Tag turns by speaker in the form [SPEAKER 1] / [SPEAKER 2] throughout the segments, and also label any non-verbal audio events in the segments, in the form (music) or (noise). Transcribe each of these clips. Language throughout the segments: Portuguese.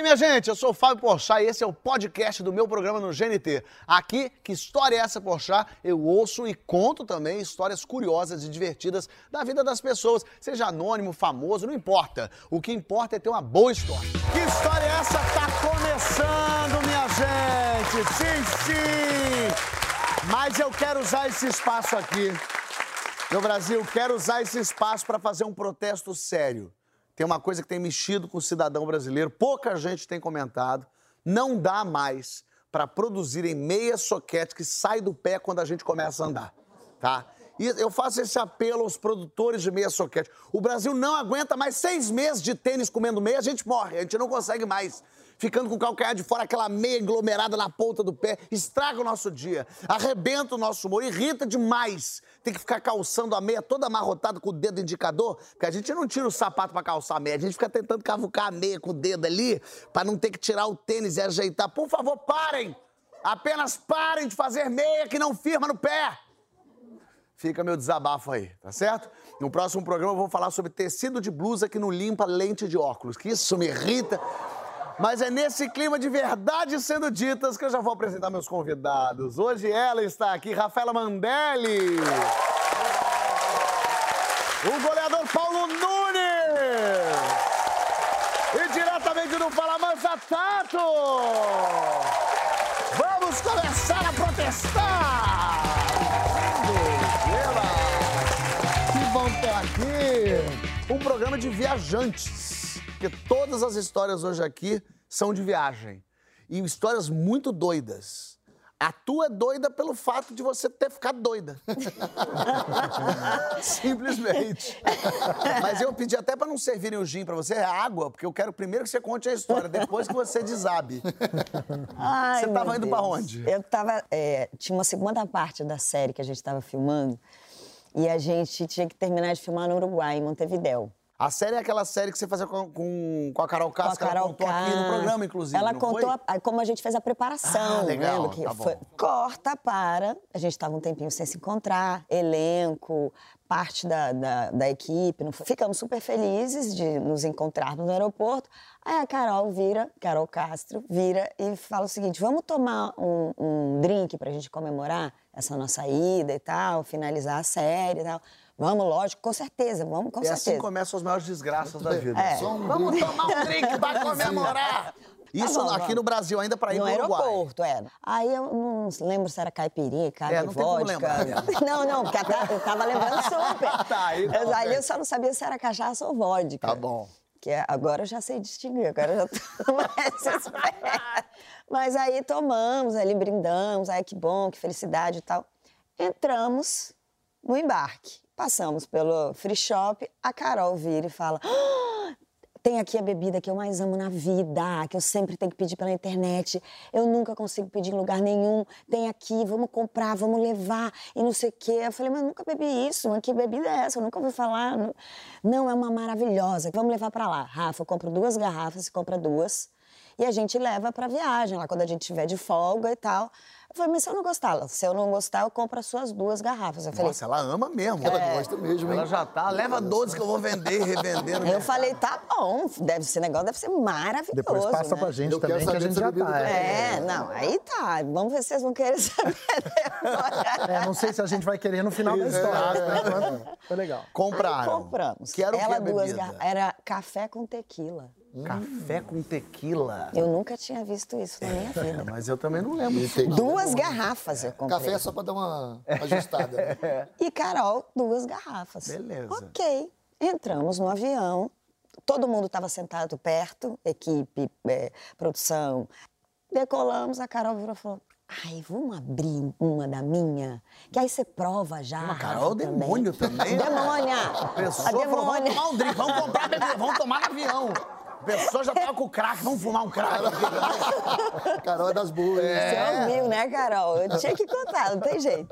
[SPEAKER 1] E minha gente, eu sou o Fábio Porchat e esse é o podcast do meu programa no GNT. Aqui, que história é essa, Porchat? Eu ouço e conto também histórias curiosas e divertidas da vida das pessoas, seja anônimo, famoso, não importa. O que importa é ter uma boa história. Que história é essa? Tá começando, minha gente! Sim, sim! Mas eu quero usar esse espaço aqui. Meu Brasil, quero usar esse espaço para fazer um protesto sério. Tem uma coisa que tem mexido com o cidadão brasileiro, pouca gente tem comentado. Não dá mais para produzirem meia soquete que sai do pé quando a gente começa a andar, tá? E eu faço esse apelo aos produtores de meia soquete. O Brasil não aguenta mais seis meses de tênis comendo meia, a gente morre, a gente não consegue mais ficando com o calcanhar de fora, aquela meia aglomerada na ponta do pé, estraga o nosso dia, arrebenta o nosso humor, irrita demais. Tem que ficar calçando a meia toda amarrotada com o dedo indicador, porque a gente não tira o sapato para calçar a meia, a gente fica tentando cavucar a meia com o dedo ali, para não ter que tirar o tênis e ajeitar. Por favor, parem! Apenas parem de fazer meia que não firma no pé! Fica meu desabafo aí, tá certo? No próximo programa eu vou falar sobre tecido de blusa que não limpa lente de óculos, que isso me irrita. Mas é nesse clima de verdade sendo ditas que eu já vou apresentar meus convidados. Hoje ela está aqui, Rafaela Mandelli. O goleador Paulo Nunes. E diretamente do Fala Mansa Tato. Vamos começar a protestar. Que bom ter aqui. Um programa de viajantes. Porque todas as histórias hoje aqui são de viagem. E histórias muito doidas. A tua é doida pelo fato de você ter ficado doida. (laughs) Simplesmente. Mas eu pedi até para não servirem o gin para você, é água, porque eu quero primeiro que você conte a história, depois que você desabe.
[SPEAKER 2] Ai,
[SPEAKER 1] você tava indo para onde?
[SPEAKER 2] Eu tava. é, tinha uma segunda parte da série que a gente tava filmando e a gente tinha que terminar de filmar no Uruguai, em Montevidéu.
[SPEAKER 1] A série é aquela série que você fazia com, com, com a Carol
[SPEAKER 2] Com a
[SPEAKER 1] Castro, que ela
[SPEAKER 2] Carol
[SPEAKER 1] contou aqui no programa, inclusive.
[SPEAKER 2] Ela contou a- a- como a gente fez a preparação.
[SPEAKER 1] Ah, legal,
[SPEAKER 2] lembra que
[SPEAKER 1] tá
[SPEAKER 2] foi- corta para. A gente estava um tempinho sem se encontrar, elenco, parte da, da, da equipe. não foi- Ficamos super felizes de nos encontrarmos no aeroporto. Aí a Carol vira, Carol Castro, vira e fala o seguinte: vamos tomar um, um drink pra gente comemorar essa nossa ida e tal, finalizar a série e tal. Vamos, lógico, com certeza, vamos com
[SPEAKER 1] É assim
[SPEAKER 2] certeza.
[SPEAKER 1] que começam as maiores desgraças da vida.
[SPEAKER 2] É.
[SPEAKER 3] Um
[SPEAKER 1] Vamos
[SPEAKER 3] drink.
[SPEAKER 1] tomar um drink pra comemorar. Isso
[SPEAKER 2] Tá bom,
[SPEAKER 1] aqui
[SPEAKER 2] vamos.
[SPEAKER 1] no Brasil, ainda pra ir
[SPEAKER 2] no
[SPEAKER 1] pro Uruguai.
[SPEAKER 2] aeroporto, é. Aí eu não lembro se era caipirinha, cara,
[SPEAKER 1] É, não tem como
[SPEAKER 2] vodka.
[SPEAKER 1] lembrar. (laughs)
[SPEAKER 2] Não, não, porque eu ta- eu tava lembrando (laughs) super.
[SPEAKER 1] Tá, aí tá
[SPEAKER 2] Eu-. Ali eu só não sabia se era cachaça ou vodka.
[SPEAKER 1] Tá bom.
[SPEAKER 2] Que é- agora eu já sei distinguir, agora eu já tô (laughs) mais esperta. Mas aí tomamos, ali brindamos, ai que bom, que felicidade e tal. Entramos no embarque. Passamos pelo free shop, a Carol vira e fala: "Ah, tem aqui a bebida que eu mais amo na vida, que eu sempre tenho que pedir pela internet. Eu nunca consigo pedir em lugar nenhum. Tem aqui, vamos comprar, vamos levar e não sei o quê. Eu falei, mas eu nunca bebi isso. Mas que bebida é essa? Eu nunca ouvi falar. Não- é uma maravilhosa. Vamos levar pra lá. Rafa, eu compro duas garrafas, você compra duas. E a gente leva pra viagem, lá quando a gente tiver de folga e tal. Eu falei, mas se eu não gostar, se eu não gostar, eu compro as suas duas garrafas. Eu falei,
[SPEAKER 1] Nossa, ela ama mesmo.
[SPEAKER 3] Ela gosta mesmo, hein?
[SPEAKER 1] Ela já tá, leva 12 que eu vou vender e revender. no
[SPEAKER 2] eu falei, tá bom, deve ser negócio, deve ser maravilhoso.
[SPEAKER 4] Depois passa
[SPEAKER 2] né?
[SPEAKER 4] pra gente
[SPEAKER 3] Eu quero
[SPEAKER 4] também, que a
[SPEAKER 3] saber
[SPEAKER 4] gente já
[SPEAKER 3] bebida
[SPEAKER 4] tá. É.
[SPEAKER 2] É, não, aí tá. Vamos ver se vocês vão querer (laughs) saber.
[SPEAKER 4] É, não sei se a gente vai querer no final da história. Por enquanto, Foi legal.
[SPEAKER 1] Compraram.
[SPEAKER 2] Aí compramos.
[SPEAKER 1] Que era o que
[SPEAKER 2] duas garrafas. Era café com tequila.
[SPEAKER 1] Café com tequila.
[SPEAKER 2] Eu nunca tinha visto isso na minha vida.
[SPEAKER 1] Mas eu também não lembro.
[SPEAKER 2] Duas garrafas eu comprei.
[SPEAKER 3] Café é só pra dar uma ajustada. né? (laughs)
[SPEAKER 2] E Carol, duas garrafas.
[SPEAKER 1] Beleza.
[SPEAKER 2] Ok. Entramos no avião. Todo mundo estava sentado perto, equipe, é, produção. Decolamos, a Carol virou e falou: Ai, vamos abrir uma da minha? Que aí você prova já.
[SPEAKER 1] Uma Carol
[SPEAKER 2] Rafa,
[SPEAKER 1] demônio também, né?
[SPEAKER 2] Demônia!
[SPEAKER 1] A pessoa
[SPEAKER 2] A
[SPEAKER 1] falou, vamos
[SPEAKER 2] demônia.
[SPEAKER 1] tomar um drink, vamos comprar bebida, vamos tomar no avião. A pessoa já tava com crack, vamos fumar um crack. (laughs)
[SPEAKER 3] Carol é das boas.
[SPEAKER 1] É.
[SPEAKER 2] Você ouviu, né, Carol? Eu tinha que contar, não tem jeito.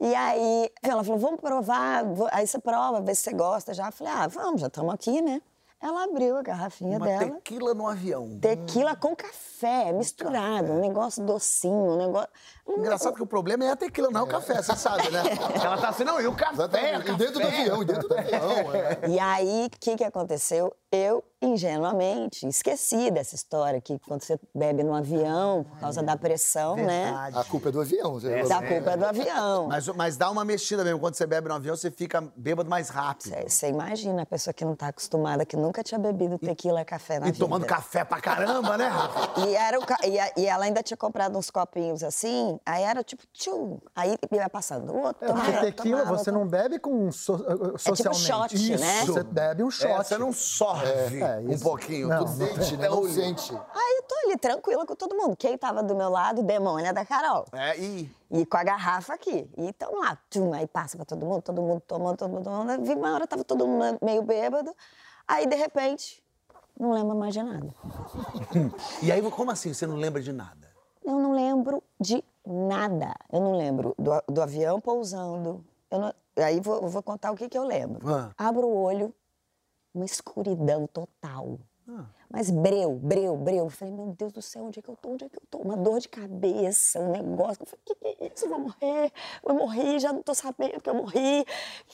[SPEAKER 2] E aí, ela falou, vamos provar. Aí você prova, vê se você gosta já. Eu falei, ah, vamos, já estamos aqui, né? Ela abriu a garrafinha
[SPEAKER 1] Uma
[SPEAKER 2] dela.
[SPEAKER 1] tequila no avião.
[SPEAKER 2] Tequila com café, misturado. Um negócio docinho, um negócio...
[SPEAKER 1] Engraçado que o problema é a tequila, não é o café, você sabe, né? (laughs) Ela tá assim, não, e o café?
[SPEAKER 3] Exatamente. E dentro do avião, e dentro do avião. é.
[SPEAKER 2] E aí, o que, que aconteceu? Eu, ingenuamente, esqueci dessa história que quando você bebe no avião, por causa da pressão, né?
[SPEAKER 4] Verdade.
[SPEAKER 3] A culpa é do avião. Você
[SPEAKER 2] Da culpa é do avião.
[SPEAKER 1] Mas, mas dá uma mexida mesmo. Quando você bebe no avião, você fica bêbado mais rápido.
[SPEAKER 2] Você- Você imagina a pessoa que não tá acostumada, que nunca tinha bebido tequila e café na
[SPEAKER 1] E
[SPEAKER 2] vida.
[SPEAKER 1] tomando café pra caramba, né, Rafa? (laughs)
[SPEAKER 2] E, era o ca- e, a- e ela ainda tinha comprado uns copinhos assim, aí era tipo, tchum, aí ia passando. O outro
[SPEAKER 4] É, porque
[SPEAKER 2] tomava,
[SPEAKER 4] tequila
[SPEAKER 2] tomava,
[SPEAKER 4] você não bebe com so, socialmente.
[SPEAKER 2] shot, né?
[SPEAKER 4] Você bebe um shot.
[SPEAKER 1] É, você não sorve
[SPEAKER 4] É,
[SPEAKER 1] um
[SPEAKER 4] isso-
[SPEAKER 1] pouquinho.
[SPEAKER 4] não,
[SPEAKER 1] tu
[SPEAKER 4] não
[SPEAKER 1] sente,
[SPEAKER 3] né? Não sente.
[SPEAKER 2] Aí eu tô ali, tranquila com todo mundo. Quem tava do meu lado, demônia da Carol.
[SPEAKER 1] É, e...
[SPEAKER 2] E com a garrafa aqui. E então lá, tchum, aí passa pra todo mundo, todo mundo tomando, todo mundo tomando. Vi uma hora, tava todo mundo meio bêbado. Aí, de repente, não lembro mais de nada. (laughs)
[SPEAKER 1] E aí, como assim? Você não lembra de nada?
[SPEAKER 2] Eu não lembro de nada. Eu não lembro do, do avião pousando. Eu não- aí vou, eu vou contar o que, que eu lembro.
[SPEAKER 1] Ah.
[SPEAKER 2] Abro o olho, uma escuridão total.
[SPEAKER 1] Ah.
[SPEAKER 2] Mas breu, breu, breu. Eu falei, meu Deus do céu, onde é que eu tô? Onde é que eu tô? Uma dor de cabeça, um negócio. Eu falei, o que, que é isso? Eu vou morrer, vou morrer, já não tô sabendo que eu morri.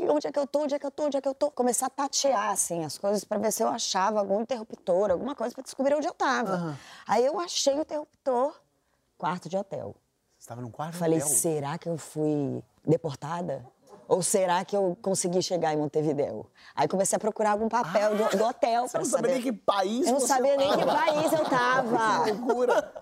[SPEAKER 2] Onde é que eu tô? Onde é que eu tô? Onde é que eu tô? Começar a tatear, assim, as coisas pra ver se eu achava algum interruptor, alguma coisa pra descobrir onde eu tava. Aí eu achei o interruptor, quarto de hotel.
[SPEAKER 1] Você estava num quarto
[SPEAKER 2] Falei, será que eu fui deportada? Ou será que eu consegui chegar em Montevidéu? Aí comecei a procurar algum papel do, do hotel
[SPEAKER 1] Ah, Você
[SPEAKER 2] para
[SPEAKER 1] não
[SPEAKER 2] saber.
[SPEAKER 1] sabia nem que país
[SPEAKER 2] Eu não
[SPEAKER 1] você
[SPEAKER 2] sabia nem que
[SPEAKER 1] tava.
[SPEAKER 2] país eu tava.
[SPEAKER 1] Que loucura.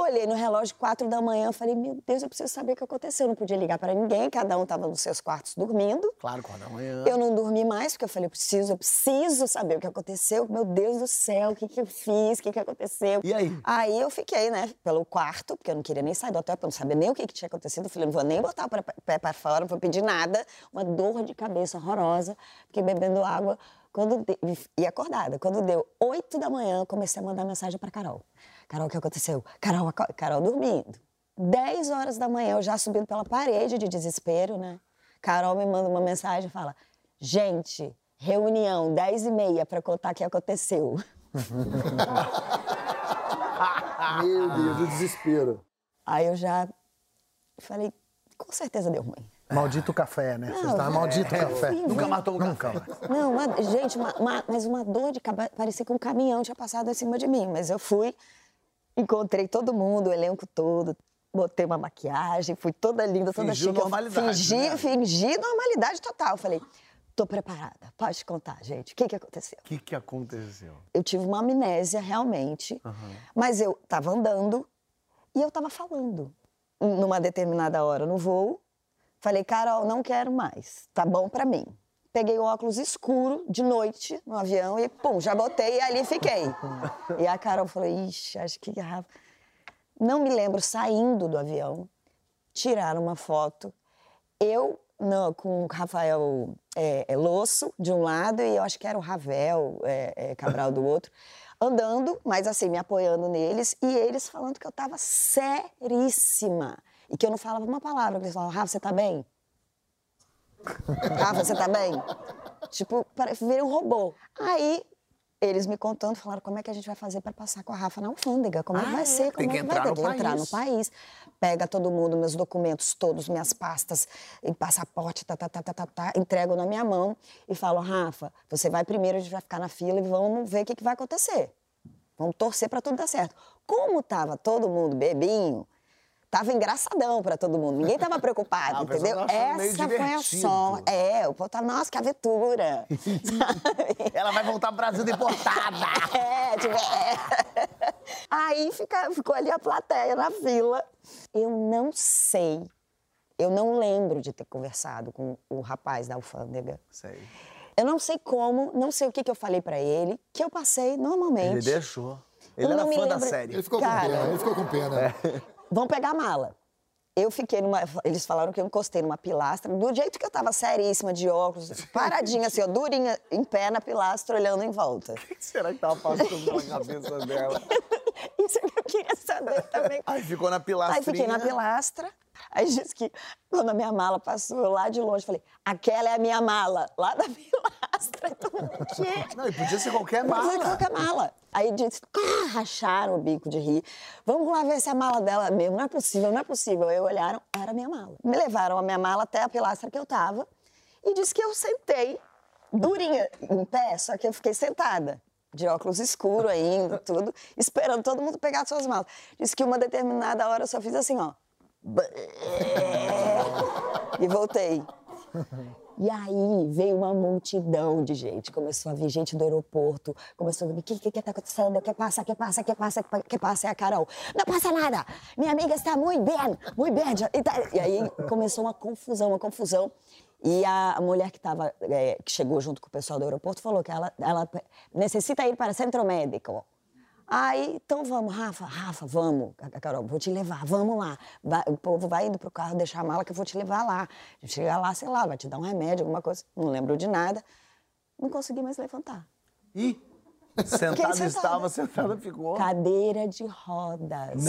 [SPEAKER 2] Olhei no relógio, quatro da manhã, falei, meu Deus, eu preciso saber o que aconteceu. Eu não podia ligar para ninguém, cada um estava nos seus quartos dormindo.
[SPEAKER 1] Claro, quatro da manhã.
[SPEAKER 2] Eu não dormi mais, porque eu falei, eu preciso, eu preciso saber o que aconteceu. Meu Deus do céu, o que, que eu fiz, o que, que aconteceu.
[SPEAKER 1] E aí?
[SPEAKER 2] Aí eu fiquei, né, pelo quarto, porque eu não queria nem sair do hotel, porque eu não sabia nem o que, que tinha acontecido. Eu falei, não vou nem botar o pé- para fora, não vou pedir nada. Uma dor de cabeça horrorosa. Fiquei bebendo água quando de- e acordada. Quando deu oito da manhã, eu comecei a mandar mensagem para Carol. Carol, o que aconteceu? Carol, Carol dormindo. Dez horas da manhã, eu já subindo pela parede de desespero, né? Carol me manda uma mensagem e fala: Gente, reunião, dez e meia, para contar o que aconteceu. (laughs)
[SPEAKER 3] Meu Deus, o desespero.
[SPEAKER 2] Aí eu já falei: Com certeza deu ruim.
[SPEAKER 4] Maldito café, né? Você
[SPEAKER 2] Não,
[SPEAKER 4] tá maldito
[SPEAKER 2] é,
[SPEAKER 4] café.
[SPEAKER 1] Nunca matou um
[SPEAKER 4] Nunca.
[SPEAKER 1] café.
[SPEAKER 2] Não, uma- gente, uma- uma- mas uma dor de cabeça. Parecia que um caminhão tinha passado em cima de mim. Mas eu fui, encontrei todo mundo, o elenco todo, botei uma maquiagem, fui toda linda, toda
[SPEAKER 1] Fingiu
[SPEAKER 2] chique.
[SPEAKER 1] Normalidade,
[SPEAKER 2] Fingi,
[SPEAKER 1] né?
[SPEAKER 2] fingi normalidade total. Falei, tô preparada, pode contar, gente. O que, que aconteceu?
[SPEAKER 1] O que, que aconteceu?
[SPEAKER 2] Eu tive uma amnésia, realmente, mas eu estava andando e eu estava falando. Numa determinada hora no voo, falei, Carol, não quero mais, tá bom pra mim. Peguei o óculos escuro de noite no avião e, pum, já botei e ali fiquei. E a Carol falou, ixi, acho que... a Rafa-" Não me lembro saindo do avião, tiraram uma foto, eu não, com o Rafael é, é, Losso de um lado e eu acho que era o Ravel é, é, Cabral do outro, andando, mas assim, me apoiando neles e eles falando que eu tava seríssima e que eu não falava uma palavra. Eles falavam, Rafa, você tá bem? Rafa, você tá bem? Tipo, virei um robô. Aí, eles me contando, falaram como é que a gente vai fazer para passar com a Rafa na alfândega, como é que vai ser, como
[SPEAKER 1] Tem que
[SPEAKER 2] é que vai ter que entrar no
[SPEAKER 1] país.
[SPEAKER 2] país. Pega todo mundo, meus documentos todos, minhas pastas, e passaporte, tá, tá, tá, tá, tá, tá, entrego na minha mão e falo, Rafa, você vai primeiro, a gente vai ficar na fila e vamos ver o que, que vai acontecer. Vamos torcer para tudo dar certo. Como tava todo mundo bebinho, tava engraçadão para todo mundo. Ninguém tava preocupado, (laughs)
[SPEAKER 1] Ah,
[SPEAKER 2] entendeu? Essa foi a só. É, o povo tava, nossa, que aventura. (laughs)
[SPEAKER 1] Ela vai voltar pro Brasil deportada. (laughs)
[SPEAKER 2] É, tipo, é. Aí fica, ficou ali a plateia na fila. Eu não sei, eu não lembro de ter conversado com o rapaz da alfândega.
[SPEAKER 1] Sei.
[SPEAKER 2] Eu não sei como, não sei o que, que eu falei pra ele, que eu passei normalmente.
[SPEAKER 1] Ele deixou. Ele
[SPEAKER 2] Eu
[SPEAKER 1] era
[SPEAKER 2] não me
[SPEAKER 1] fã da
[SPEAKER 2] lembro-
[SPEAKER 1] série.
[SPEAKER 3] Ele ficou
[SPEAKER 2] Cara.
[SPEAKER 3] com pena, ele ficou com pena.
[SPEAKER 2] Vão pegar a mala. Eu fiquei numa. Eles falaram que eu encostei numa pilastra, do jeito que eu tava seríssima, de óculos, paradinha assim, ó, durinha, em pé na pilastra, olhando em volta.
[SPEAKER 1] O que será que tava passando pela cabeça dela? (laughs) (laughs)
[SPEAKER 2] Isso que eu queria saber também.
[SPEAKER 1] Aí ficou na pilastrinha.
[SPEAKER 2] Aí fiquei na pilastra. Aí disse que quando a minha mala passou lá de longe, falei, aquela é a minha mala, lá da (laughs) pilastra. Então, o quê?
[SPEAKER 1] Não, e podia ser qualquer
[SPEAKER 2] Pode ser
[SPEAKER 1] mala.
[SPEAKER 2] qualquer mala. Aí disse, ah, racharam o bico de rir. Vamos lá ver se é a mala dela mesmo. Não é possível, não é possível. Aí olharam, era a minha mala. Me levaram a minha mala até a pilastra que eu tava e disse que eu sentei, durinha, em pé, só que eu fiquei sentada. De óculos escuro ainda, (laughs) tudo, esperando todo mundo pegar suas malas. Disse que uma determinada hora eu só fiz assim, ó. E voltei. E aí veio uma multidão de gente. Começou a vir gente do aeroporto, começou a vir, o que, que, que tá acontecendo? Que passa, que passa, que passa, que passa? É a Carol. Não passa nada! Minha amiga está muito bem, muito bem. E, tá- e aí começou uma confusão, uma confusão. E a mulher que, tava, é, que chegou junto com o pessoal do aeroporto falou que ela, ela necessita ir para o centro médico. Aí, então vamos, Rafa, Rafa, vamos, Carol, vou te levar, vamos lá. Vai- o povo vai indo pro carro deixar a mala que eu vou te levar lá. A gente chega lá, sei lá, vai te dar um remédio, alguma coisa. Não lembro de nada. Não consegui mais levantar.
[SPEAKER 1] Ih, (laughs) sentada
[SPEAKER 2] sentada.
[SPEAKER 1] estava, sentada ficou.
[SPEAKER 2] Cadeira de rodas.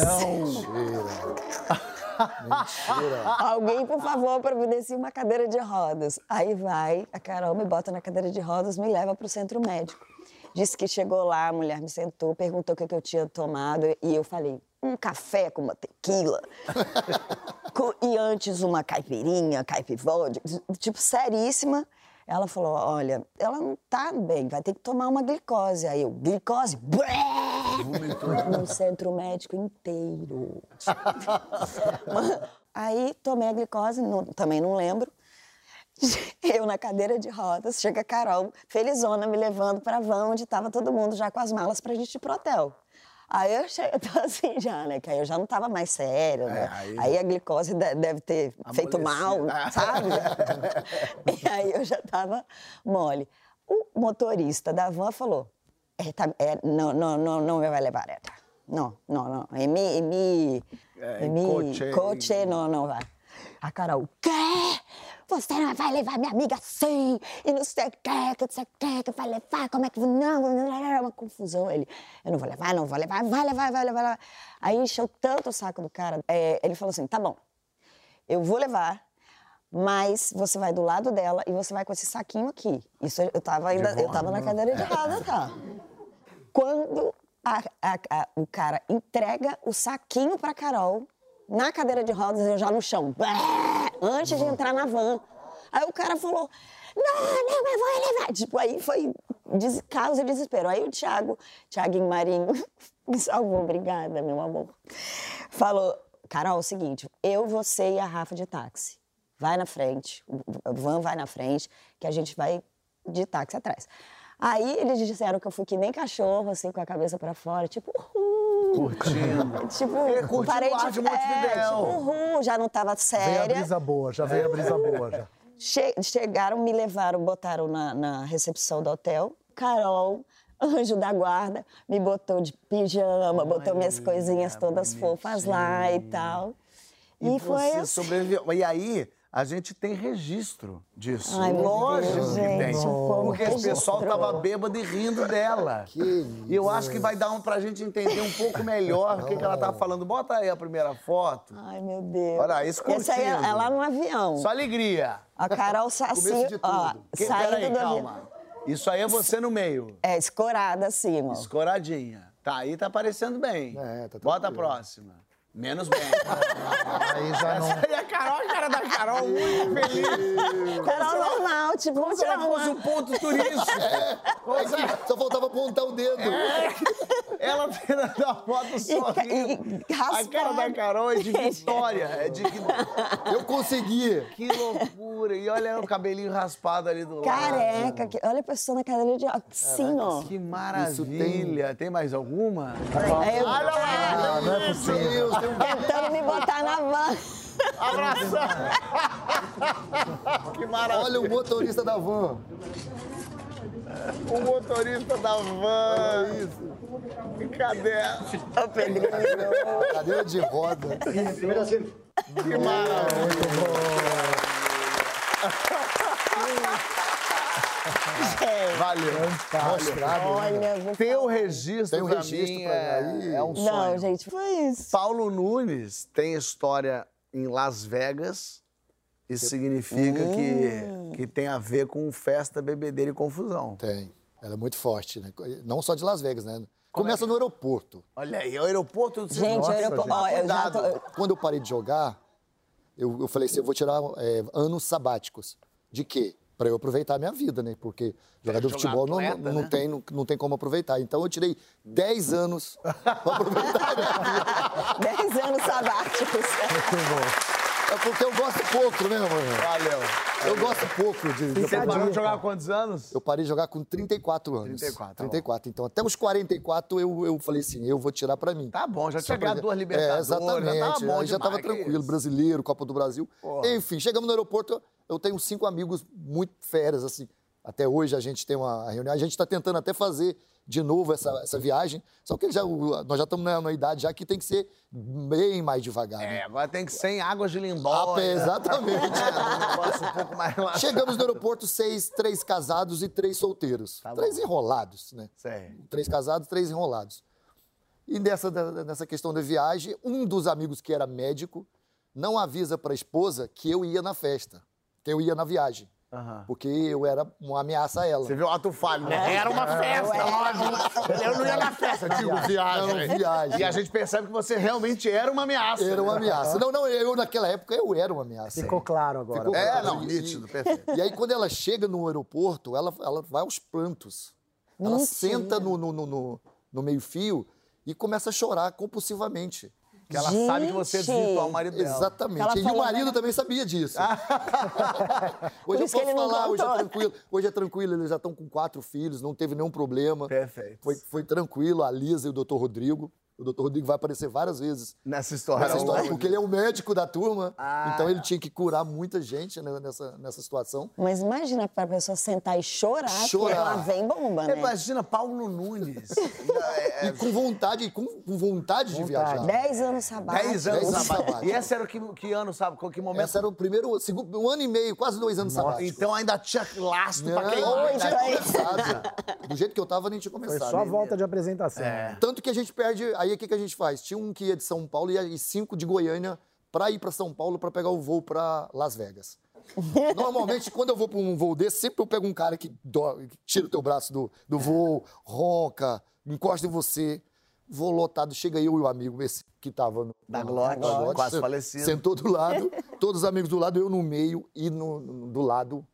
[SPEAKER 3] Mentira.
[SPEAKER 2] Alguém, por favor, providencie uma cadeira de rodas. Aí vai, a Carol me bota na cadeira de rodas, me leva para o centro médico. Disse que chegou lá, a mulher me sentou, perguntou o que, que eu tinha tomado e eu falei, um café com uma tequila. (laughs) E antes uma caipirinha, caipivode, tipo, seríssima. Ela falou, olha, ela não tá bem, vai ter que tomar uma glicose. Aí eu, glicose? Bré! No (laughs) centro médico inteiro. (laughs) Aí tomei a glicose, não- também não lembro. (laughs) Eu na cadeira de rodas, chega a Carol, felizona, me levando pra van, onde tava todo mundo já com as malas pra gente ir pro hotel. Aí eu chego, eu tô assim já, né? Que aí eu já não tava mais séria, né?
[SPEAKER 1] É, aí-
[SPEAKER 2] aí... a glicose de- deve ter feito mal, sabe? e aí eu já tava mole. O motorista da van falou: "É, tá- é, não, não, não, não me vai levar essa. Não, não, não. É mi, é mi,
[SPEAKER 1] É,
[SPEAKER 2] mi
[SPEAKER 1] coche.
[SPEAKER 2] coche, não, não vai. A Carol, quê? Você não vai levar minha amiga assim? E não sei o quê, que não sei o quê, que vai levar, como é que... Não, não, uma confusão. Ele, eu não vou levar, não vou levar, vai levar, vai levar, vai levar. Aí encheu tanto o saco do cara, é, ele falou assim, tá bom, eu vou levar, mas você vai do lado dela e você vai com esse saquinho aqui. Isso eu tava ainda, eu tava na cadeira de roda, tá? Quando a- a- a- o cara entrega o saquinho pra Carol, na cadeira de rodas, eu já no chão, antes de entrar na van. Aí o cara falou, não, não, eu vou levar. Tipo, aí foi des caos e desespero. Aí o Thiago, Thiaguinho Marinho, (laughs) me salvou, obrigada, meu amor. Falou, Carol, é o seguinte, eu, você e a Rafa de táxi. Vai na frente, o van vai na frente, que a gente vai de táxi atrás. Aí eles disseram que eu fui que nem cachorro, assim, com a cabeça pra fora, tipo, uhul.
[SPEAKER 1] Curtindo. (laughs)
[SPEAKER 2] Tipo,
[SPEAKER 1] É, curtindo
[SPEAKER 2] parei
[SPEAKER 1] de
[SPEAKER 2] é,
[SPEAKER 1] Montevidéu.
[SPEAKER 2] tipo, uhul, já não tava
[SPEAKER 4] Veio a
[SPEAKER 2] séria.
[SPEAKER 4] brisa boa, já veio a brisa (laughs) boa. Já.
[SPEAKER 2] Che- chegaram, me levaram, botaram na, na recepção do hotel. Carol, anjo da guarda, me botou de pijama, botou minhas coisinhas todas fofas lá e tal. E,
[SPEAKER 1] E,
[SPEAKER 2] foi
[SPEAKER 1] você
[SPEAKER 2] assim.
[SPEAKER 1] sobreviveu. E aí, a gente tem registro disso.
[SPEAKER 2] Ai,
[SPEAKER 1] Lógico
[SPEAKER 2] Deus,
[SPEAKER 1] que
[SPEAKER 2] gente,
[SPEAKER 1] tem. Porque esse pessoal tava bêbado e rindo dela. (laughs)
[SPEAKER 3] Que
[SPEAKER 1] E eu acho que vai dar um pra gente entender um pouco melhor o que, que ela tá falando. Bota aí a primeira foto.
[SPEAKER 2] Ai, meu Deus.
[SPEAKER 1] Olha isso
[SPEAKER 2] Essa aí é,
[SPEAKER 1] curtindo.
[SPEAKER 2] é lá no avião.
[SPEAKER 1] Só alegria.
[SPEAKER 2] A Carol Saci,
[SPEAKER 3] Começo de
[SPEAKER 2] ó,
[SPEAKER 3] tudo.
[SPEAKER 1] Que,
[SPEAKER 2] saindo
[SPEAKER 1] peraí,
[SPEAKER 2] do avião.
[SPEAKER 1] calma. Isso aí é você no meio.
[SPEAKER 2] É, escorada assim, ó.
[SPEAKER 1] Escoradinha. Tá, aí tá aparecendo bem.
[SPEAKER 3] É, tá
[SPEAKER 1] Bota a próxima. Menos bem. (laughs)
[SPEAKER 4] Aí já não.
[SPEAKER 1] E a Carol, a cara da Carol, muito feliz.
[SPEAKER 2] Carol normal, tipo, vamos
[SPEAKER 1] Se ela fosse um ponto turístico. (laughs)
[SPEAKER 3] É que só faltava apontar o dedo.
[SPEAKER 1] Ela tirando a foto sorrindo.
[SPEAKER 2] e
[SPEAKER 1] A cara da Carol é de vitória. É de
[SPEAKER 3] Eu consegui.
[SPEAKER 1] que loucura. E olha o cabelinho raspado ali do lado.
[SPEAKER 2] Careca, que- olha a pessoa na cadeira de. Sim, ó.
[SPEAKER 1] Que maravilha. tem... mais alguma?
[SPEAKER 2] Aí eu
[SPEAKER 1] Olha lá.
[SPEAKER 4] Ah, não é possível.
[SPEAKER 3] Tem
[SPEAKER 2] tentando me botar na van.
[SPEAKER 1] Abração. que maravilha.
[SPEAKER 3] Olha o motorista da van.
[SPEAKER 1] O motorista da van.
[SPEAKER 3] Isso.
[SPEAKER 1] Cadê?
[SPEAKER 2] Ô, Pedrinho.
[SPEAKER 3] Cadeira de roda.
[SPEAKER 1] Que maravilha.
[SPEAKER 2] Gente,
[SPEAKER 1] Valeu.
[SPEAKER 3] Mostrado.
[SPEAKER 2] olha, vou
[SPEAKER 1] Ter o
[SPEAKER 2] falar.
[SPEAKER 1] registro,
[SPEAKER 3] Tem o
[SPEAKER 1] pra
[SPEAKER 3] registro
[SPEAKER 1] mim
[SPEAKER 3] pra-
[SPEAKER 1] é,
[SPEAKER 3] aí.
[SPEAKER 1] é um sonho.
[SPEAKER 2] Não, gente, foi isso.
[SPEAKER 1] Paulo Nunes tem história em Las Vegas. Isso significa que, que tem a ver com festa, bebedeira e confusão.
[SPEAKER 3] Tem. Ela é muito forte, né? Não só de Las Vegas, né? Começa no aeroporto.
[SPEAKER 1] Olha aí, o aeroporto...
[SPEAKER 2] Gente,
[SPEAKER 1] Nossa,
[SPEAKER 2] aeroporto. Ó, eu já tô.
[SPEAKER 3] Quando eu parei de jogar, eu, eu falei assim, eu vou tirar é, anos sabáticos. De quê? Para eu aproveitar a minha vida, né? Porque jogador de futebol não,
[SPEAKER 1] atleta,
[SPEAKER 3] não,
[SPEAKER 1] né?
[SPEAKER 3] tem, não, não tem como aproveitar. Então eu tirei 10 anos para aproveitar a minha vida. (laughs)
[SPEAKER 2] 10 anos sabáticos.
[SPEAKER 3] É porque eu gosto pouco, né, mano?
[SPEAKER 1] Valeu.
[SPEAKER 3] Eu gosto pouco de. de
[SPEAKER 1] Você parou de jogar há quantos anos?
[SPEAKER 3] Eu parei de jogar com 34 anos.
[SPEAKER 1] 34, tá bom.
[SPEAKER 3] 34. Então, até os 44, eu, eu falei assim, eu vou tirar pra mim.
[SPEAKER 1] Tá bom, já tinha ganhado duas
[SPEAKER 3] É,
[SPEAKER 1] Libertadores,
[SPEAKER 3] exatamente.
[SPEAKER 1] já tava bom
[SPEAKER 3] Aí já tava tranquilo. Brasileiro, Copa do Brasil.
[SPEAKER 1] Porra.
[SPEAKER 3] Enfim, chegamos no aeroporto, eu tenho cinco amigos muito férias, assim. Até hoje a gente tem uma reunião. A gente está tentando até fazer de novo essa, essa viagem. Só que já, nós já estamos na, na idade já que tem que ser bem mais devagar.
[SPEAKER 1] É,
[SPEAKER 3] né?
[SPEAKER 1] agora tem que ser em águas de
[SPEAKER 3] Ah,
[SPEAKER 1] lindóia.
[SPEAKER 3] pé, exatamente. (laughs)
[SPEAKER 1] É, um um pouco mais relaxado.
[SPEAKER 3] Chegamos no aeroporto, seis, três casados e três solteiros.
[SPEAKER 1] Tá
[SPEAKER 3] três enrolados, né?
[SPEAKER 1] Sei.
[SPEAKER 3] Três casados, três enrolados. E nessa, nessa questão da viagem, um dos amigos que era médico não avisa para a esposa que eu ia na festa, que eu ia na viagem.
[SPEAKER 1] Aham.
[SPEAKER 3] Porque eu era uma ameaça a ela.
[SPEAKER 1] Você viu o ato falho, né? Era uma festa, lógico. Eu não ia na festa, digo, viagem.
[SPEAKER 3] Não, viagem.
[SPEAKER 1] E a gente percebe que você realmente era uma ameaça.
[SPEAKER 3] Era uma
[SPEAKER 1] né?
[SPEAKER 3] ameaça. Não, não, eu naquela época eu era uma ameaça.
[SPEAKER 4] Ficou claro agora.
[SPEAKER 3] Ficou
[SPEAKER 1] É,
[SPEAKER 3] claro.
[SPEAKER 1] não,
[SPEAKER 3] E-
[SPEAKER 1] nítido, perfeito.
[SPEAKER 3] E aí, quando ela chega no aeroporto, ela, ela vai aos prantos. Ela
[SPEAKER 2] Mentira.
[SPEAKER 3] senta no, no, no, no- no meio-fio e começa a chorar compulsivamente.
[SPEAKER 1] Que ela sabe que você
[SPEAKER 2] Gente.
[SPEAKER 1] desvirtuou o marido dela.
[SPEAKER 3] Exatamente.
[SPEAKER 2] Ela
[SPEAKER 3] E o marido
[SPEAKER 2] né?
[SPEAKER 3] também sabia disso. (laughs)
[SPEAKER 2] Por
[SPEAKER 3] hoje eu posso falar, hoje é tranquilo. Hoje é tranquilo, eles já estão com quatro filhos, não teve nenhum problema.
[SPEAKER 1] Perfeito.
[SPEAKER 3] Foi, foi tranquilo, a Lisa e o doutor Rodrigo. O doutor Rodrigo vai aparecer várias vezes
[SPEAKER 1] Nessa história.
[SPEAKER 3] nessa história, porque ele é o médico da turma.
[SPEAKER 1] Ah.
[SPEAKER 3] Então ele tinha que curar muita gente né, nessa, nessa situação.
[SPEAKER 2] Mas imagina pra pessoa sentar e chorar,
[SPEAKER 3] Chorar.
[SPEAKER 2] ela vem bomba, né?
[SPEAKER 1] Imagina Paulo Nunes. É, (laughs)
[SPEAKER 3] E com vontade, com, com vontade, de viajar.
[SPEAKER 2] 10 anos sabáticos.
[SPEAKER 1] 10 anos
[SPEAKER 3] Dez anos
[SPEAKER 1] sabático.
[SPEAKER 3] sabático.
[SPEAKER 1] E esse era o que, que ano, sabe? Com que momento?
[SPEAKER 3] Esse era o primeiro, o segundo, um ano e meio, quase dois anos sabáticos.
[SPEAKER 1] Então ainda tinha lastro pra
[SPEAKER 3] Não,
[SPEAKER 2] Jair.
[SPEAKER 3] começado. Do jeito que eu tava, nem tinha
[SPEAKER 4] Foi
[SPEAKER 3] começado.
[SPEAKER 4] só a volta de apresentação.
[SPEAKER 1] É.
[SPEAKER 3] Tanto que a gente perde. Aí o que, que a gente faz? Tinha um que ia de São Paulo e cinco de Goiânia para ir para São Paulo para pegar o voo para Las Vegas. (laughs) Normalmente, quando eu vou para um voo desse, sempre eu pego um cara que, dó- que tira o teu braço do, do voo, ronca, encosta em você. Vou lotado, chega eu e o amigo, esse que tava no,
[SPEAKER 1] Da Glote, quase falecido.
[SPEAKER 3] Sentou do lado, (laughs) todos os amigos do lado, eu no meio e no, no- do lado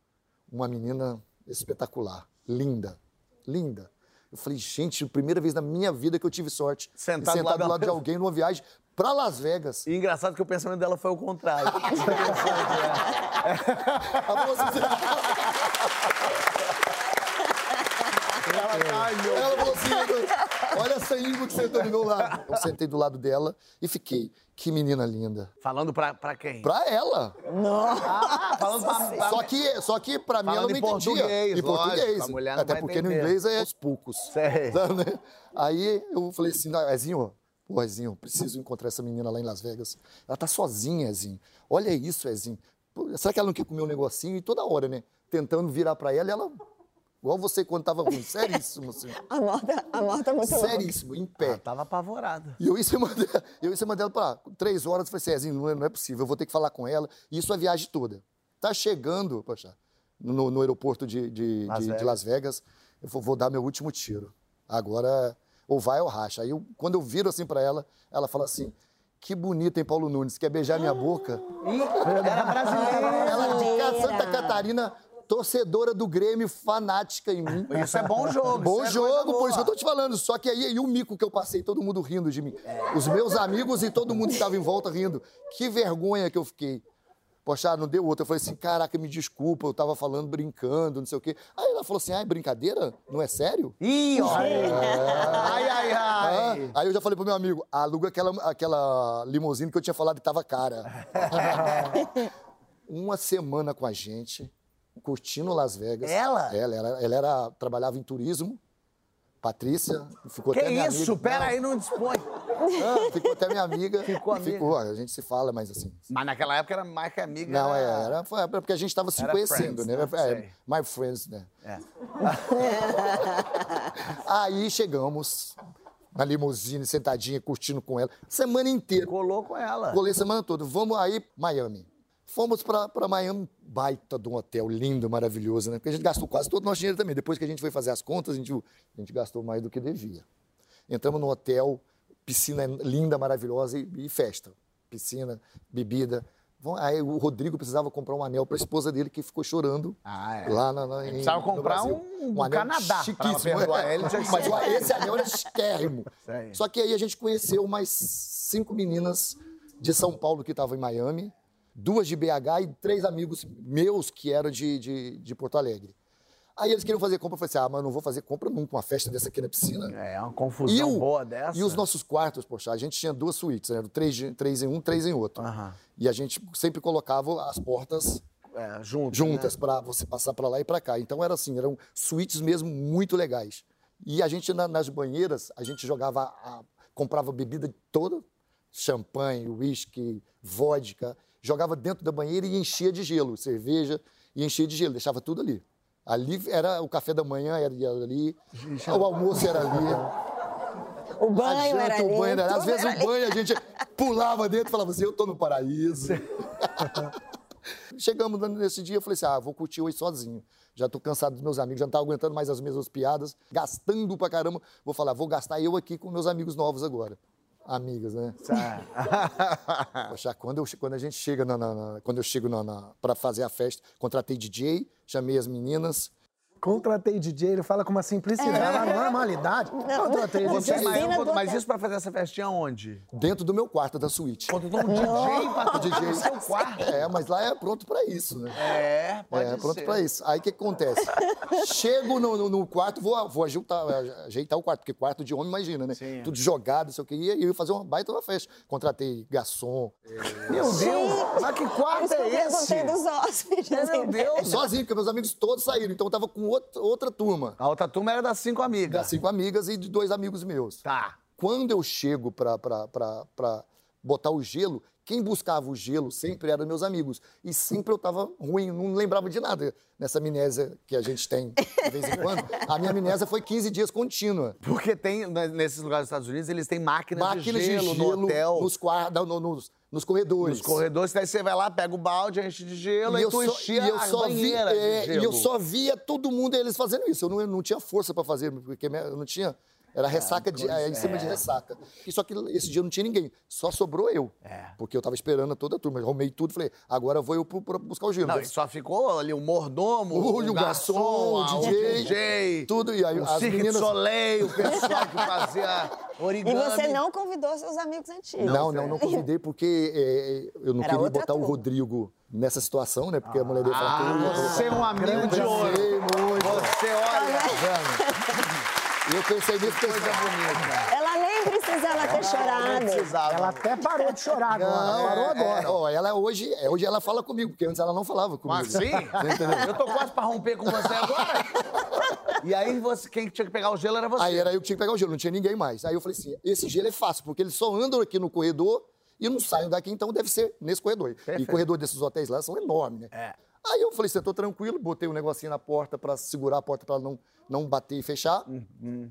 [SPEAKER 3] uma menina espetacular, linda, linda. Eu falei, gente, primeira vez na minha vida que eu tive sorte
[SPEAKER 1] Sentar do
[SPEAKER 3] de sentar
[SPEAKER 1] lado
[SPEAKER 3] do lado de (laughs) alguém numa viagem para Las Vegas.
[SPEAKER 1] E engraçado que o pensamento dela foi o contrário. (laughs)
[SPEAKER 3] Ela
[SPEAKER 1] Ai, meu
[SPEAKER 3] ela falou assim, olha essa íngua que sentou do meu lado. Eu sentei do lado dela e fiquei, que menina linda.
[SPEAKER 1] Falando pra, pra quem?
[SPEAKER 3] Pra ela.
[SPEAKER 1] Ah, falando pra, pra...
[SPEAKER 3] Só que, só que pra mim
[SPEAKER 1] Falando
[SPEAKER 3] ela não
[SPEAKER 1] em
[SPEAKER 3] entendia.
[SPEAKER 1] português,
[SPEAKER 3] em português.
[SPEAKER 1] lógico, a mulher não
[SPEAKER 3] Até
[SPEAKER 1] vai
[SPEAKER 3] porque no
[SPEAKER 1] entender.
[SPEAKER 3] inglês é aos poucos.
[SPEAKER 1] Sei.
[SPEAKER 3] Sabe, né? Aí eu falei assim, "Não, Ezinho, pô, Ezinho, eu preciso encontrar essa menina lá em Las Vegas. Ela tá sozinha, Ezinho. Olha isso, Ezinho. Será que ela não quer comer um negocinho? E toda hora, né? Tentando virar pra ela e ela... Igual você quando tava ruim. Seríssimo, assim. (laughs)
[SPEAKER 2] A morta, a morta é muito louca.
[SPEAKER 3] Seríssimo, em
[SPEAKER 1] Ela
[SPEAKER 3] pé.
[SPEAKER 1] tava apavorada.
[SPEAKER 3] E eu em cima dela, eu em cima dela, pá, três horas, eu falei assim, Ezinho, não é, não é possível, eu vou ter que falar com ela. E isso a viagem toda. Tá chegando, poxa, no, no aeroporto de, de,
[SPEAKER 1] Las
[SPEAKER 3] de- de
[SPEAKER 1] Vegas.
[SPEAKER 3] Las Vegas, eu vou, vou dar meu último tiro. Agora, ou vai ou racha. Aí, eu- quando eu viro assim pra ela, ela fala assim, que bonita, hein, Paulo Nunes, quer beijar minha boca?
[SPEAKER 1] Ih, era brasileira.
[SPEAKER 3] Ela de. Santa Catarina, torcedora do Grêmio, fanática em mim.
[SPEAKER 1] Isso é bom jogo.
[SPEAKER 3] Bom
[SPEAKER 1] isso é coisa
[SPEAKER 3] jogo, por isso que eu tô te falando. Só que aí, e o mico que eu passei, todo mundo rindo de mim. Os meus amigos e todo mundo que estava em volta rindo. Que vergonha que eu fiquei. Poxa, não deu outra. Eu falei assim, caraca, me desculpa, eu tava falando brincando, não sei o quê. Aí ela falou assim, ah, é brincadeira? Não é sério?
[SPEAKER 1] Ih, ó. Ai, ai,
[SPEAKER 3] Ah,
[SPEAKER 1] ai.
[SPEAKER 3] aí eu já falei pro meu amigo, aluga aquela, aquela limusine que eu tinha falado que tava cara. (laughs) Uma semana com a gente, curtindo Las Vegas.
[SPEAKER 1] Ela?
[SPEAKER 3] Ela, ela, ela era, trabalhava em turismo. Patrícia, ficou
[SPEAKER 1] Que
[SPEAKER 3] até minha
[SPEAKER 1] isso?
[SPEAKER 3] amiga.
[SPEAKER 1] Pera
[SPEAKER 3] Não,
[SPEAKER 1] aí, não dispõe.
[SPEAKER 3] não, ficou até minha amiga.
[SPEAKER 1] Ficou amiga.
[SPEAKER 3] Ficou, a gente se fala, mas assim.
[SPEAKER 1] Mas naquela época era mais que amiga.
[SPEAKER 3] Não, é,
[SPEAKER 1] era...
[SPEAKER 3] era, foi porque a gente estava se
[SPEAKER 1] Era
[SPEAKER 3] conhecendo,
[SPEAKER 1] friends,
[SPEAKER 3] né?
[SPEAKER 1] né?
[SPEAKER 3] É, my friends, né?
[SPEAKER 1] É. (laughs)
[SPEAKER 3] Aí chegamos na limusine, sentadinha, curtindo com ela, semana inteira.
[SPEAKER 1] Colou com ela.
[SPEAKER 3] Colei semana toda. Vamos aí, Miami. Fomos pra Miami, baita de um hotel lindo, maravilhoso, né? Porque a gente gastou quase todo o nosso dinheiro também. Depois que a gente foi fazer as contas, a gente, a gente gastou mais do que devia. Entramos no hotel, piscina linda, maravilhosa e, e festa. Piscina, bebida. Aí o Rodrigo precisava comprar um anel pra esposa dele, que ficou chorando
[SPEAKER 1] Ah, é.
[SPEAKER 3] lá na, na, em,
[SPEAKER 1] precisava comprar
[SPEAKER 3] Brasil.
[SPEAKER 1] um do Canadá
[SPEAKER 3] chiquíssimo. (laughs) Mas esse anel era chiquérrimo.
[SPEAKER 1] Sei.
[SPEAKER 3] Só que aí a gente conheceu mais cinco meninas de São Paulo que estavam em Miami, duas de BH e três amigos meus que eram de, de, de Porto Alegre. Aí eles queriam fazer compra, eu falei assim, ah, mas não vou fazer compra nunca, uma festa dessa aqui na piscina.
[SPEAKER 1] É, uma confusão
[SPEAKER 3] o-
[SPEAKER 1] boa dessa.
[SPEAKER 3] E os nossos quartos, poxa, a gente tinha duas suítes, né? Três, três em um, três em outro.
[SPEAKER 1] Aham.
[SPEAKER 3] E a gente sempre colocava as portas
[SPEAKER 1] É, juntos.
[SPEAKER 3] juntas
[SPEAKER 1] né?
[SPEAKER 3] para você passar para lá e para cá. Então era assim, eram suítes mesmo muito legais. E a gente na- nas banheiras, a gente jogava, a- comprava bebida toda, champanhe, uísque, vodka, jogava dentro da banheira e enchia de gelo, cerveja e enchia de gelo, deixava tudo ali. Ali era o café da manhã era ali, o almoço era ali.
[SPEAKER 2] O banho
[SPEAKER 3] janta,
[SPEAKER 2] era ali.
[SPEAKER 3] o banho era, às
[SPEAKER 2] tudo
[SPEAKER 3] vezes
[SPEAKER 2] era
[SPEAKER 3] o
[SPEAKER 2] ali.
[SPEAKER 3] banho a gente pulava dentro e falava assim, eu tô no paraíso. (laughs) Chegamos nesse dia, eu falei assim, ah, vou curtir hoje sozinho. Já tô cansado dos meus amigos, já não tava aguentando mais as mesmas piadas, gastando pra caramba. Vou falar, vou gastar eu aqui com meus amigos novos agora. Amigas, né? (laughs) Poxa, quando, eu, quando a gente chega na, na- na- quando eu chego na, na, para fazer a festa, contratei DJ, chamei as meninas.
[SPEAKER 4] Contratei DJ, ele fala com uma simplicidade,
[SPEAKER 2] É.
[SPEAKER 4] uma normalidade. Contratei
[SPEAKER 1] Você,
[SPEAKER 4] DJ.
[SPEAKER 1] mas, mas isso pra fazer essa festinha onde?
[SPEAKER 3] Dentro do meu quarto da suíte.
[SPEAKER 1] Contratou um DJ pra tocar
[SPEAKER 3] DJ.
[SPEAKER 1] no seu quarto.
[SPEAKER 3] É, mas lá é pronto pra isso, né?
[SPEAKER 1] É, pode
[SPEAKER 3] é, pronto
[SPEAKER 1] ser.
[SPEAKER 3] pra isso. Aí o que, que acontece? Chego no, no- no quarto, vou, vou ajeitar, ajeitar o quarto, porque quarto de homem, imagina, né?
[SPEAKER 1] Sim.
[SPEAKER 3] Tudo jogado, não sei o que. E eu ia fazer uma baita uma festa. Contratei garçom,
[SPEAKER 1] Meu Deus, mas que quarto
[SPEAKER 2] eu
[SPEAKER 1] é esse?
[SPEAKER 2] perguntei dos hóspedes.
[SPEAKER 1] É, meu Deus.
[SPEAKER 3] sozinho, porque meus amigos todos saíram. Então eu tava com outra, outra turma,
[SPEAKER 1] A outra turma era das cinco amigas.
[SPEAKER 3] das cinco amigas e de dois amigos meus.
[SPEAKER 1] Tá.
[SPEAKER 3] Quando eu chego pra, pra, pra, pra botar o gelo, quem buscava o gelo sempre eram meus amigos. E sempre eu tava ruim, não lembrava de nada. Nessa amnésia que a gente tem de vez em quando, a minha amnésia foi 15 dias contínua.
[SPEAKER 1] Porque tem, né, nesses lugares dos Estados Unidos, eles têm máquinas,
[SPEAKER 3] Máquinas
[SPEAKER 1] de gelo, no hotel.
[SPEAKER 3] nos, no- nos, nos corredores.
[SPEAKER 1] Nos corredores, daí você vai lá, pega o balde, enche de gelo,
[SPEAKER 3] E
[SPEAKER 1] e,
[SPEAKER 3] eu,
[SPEAKER 1] tu
[SPEAKER 3] só,
[SPEAKER 1] enchia
[SPEAKER 3] e eu
[SPEAKER 1] a
[SPEAKER 3] só vi, é,
[SPEAKER 1] gelo.
[SPEAKER 3] e eu só via todo mundo eles fazendo isso. Eu não, eu não tinha força para fazer, porque eu não tinha. Era ressaca de, é, em cima de ressaca. E só que esse dia não tinha ninguém, só sobrou eu.
[SPEAKER 1] É.
[SPEAKER 3] Porque eu tava esperando toda a turma. Eu arrumei tudo, falei, agora vou eu pro- pra buscar o gelo.
[SPEAKER 1] Não, e só ficou ali o mordomo,
[SPEAKER 3] O-
[SPEAKER 1] o,
[SPEAKER 3] o garçom, o DJ,
[SPEAKER 1] DJ,
[SPEAKER 3] tudo. E aí
[SPEAKER 1] o
[SPEAKER 3] as
[SPEAKER 1] Cirque
[SPEAKER 3] meninas-
[SPEAKER 1] de Soleil, o pessoal que fazia (laughs)
[SPEAKER 2] E
[SPEAKER 1] origami.
[SPEAKER 2] você não convidou seus amigos antigos.
[SPEAKER 3] Não, não, não convidei porque é, eu não
[SPEAKER 2] Era
[SPEAKER 3] queria botar o
[SPEAKER 2] turma.
[SPEAKER 3] Rodrigo nessa situação, né? Porque a mulher dele
[SPEAKER 1] Ah,
[SPEAKER 3] falou, "Pô,
[SPEAKER 1] você é um amigo de ouro. Você olha,
[SPEAKER 3] E eu pensei nisso,
[SPEAKER 1] coisa
[SPEAKER 3] pensei,
[SPEAKER 1] bonita.
[SPEAKER 2] Ela nem precisava ter
[SPEAKER 1] Não
[SPEAKER 2] chorado.
[SPEAKER 1] precisava.
[SPEAKER 4] Ela até parou de chorar agora.
[SPEAKER 3] Não,
[SPEAKER 4] parou
[SPEAKER 3] é,
[SPEAKER 4] agora.
[SPEAKER 3] é, ó, ela hoje, é, hoje ela fala comigo, porque antes ela não falava comigo.
[SPEAKER 1] Mas sim? Eu tô quase pra romper com você agora. E aí, você, quem tinha que pegar o gelo era você.
[SPEAKER 3] Aí era eu que tinha que pegar o gelo, não tinha ninguém mais. Aí eu falei assim: esse gelo é fácil, porque eles só andam aqui no corredor e não saem daqui, então deve ser nesse corredor. E
[SPEAKER 1] Perfeito.
[SPEAKER 3] corredor desses hotéis lá são enormes, né?
[SPEAKER 1] É.
[SPEAKER 3] Aí eu falei assim: eu tô tranquilo, botei um negocinho na porta pra segurar a porta pra ela não, não bater e fechar.
[SPEAKER 1] Uhum.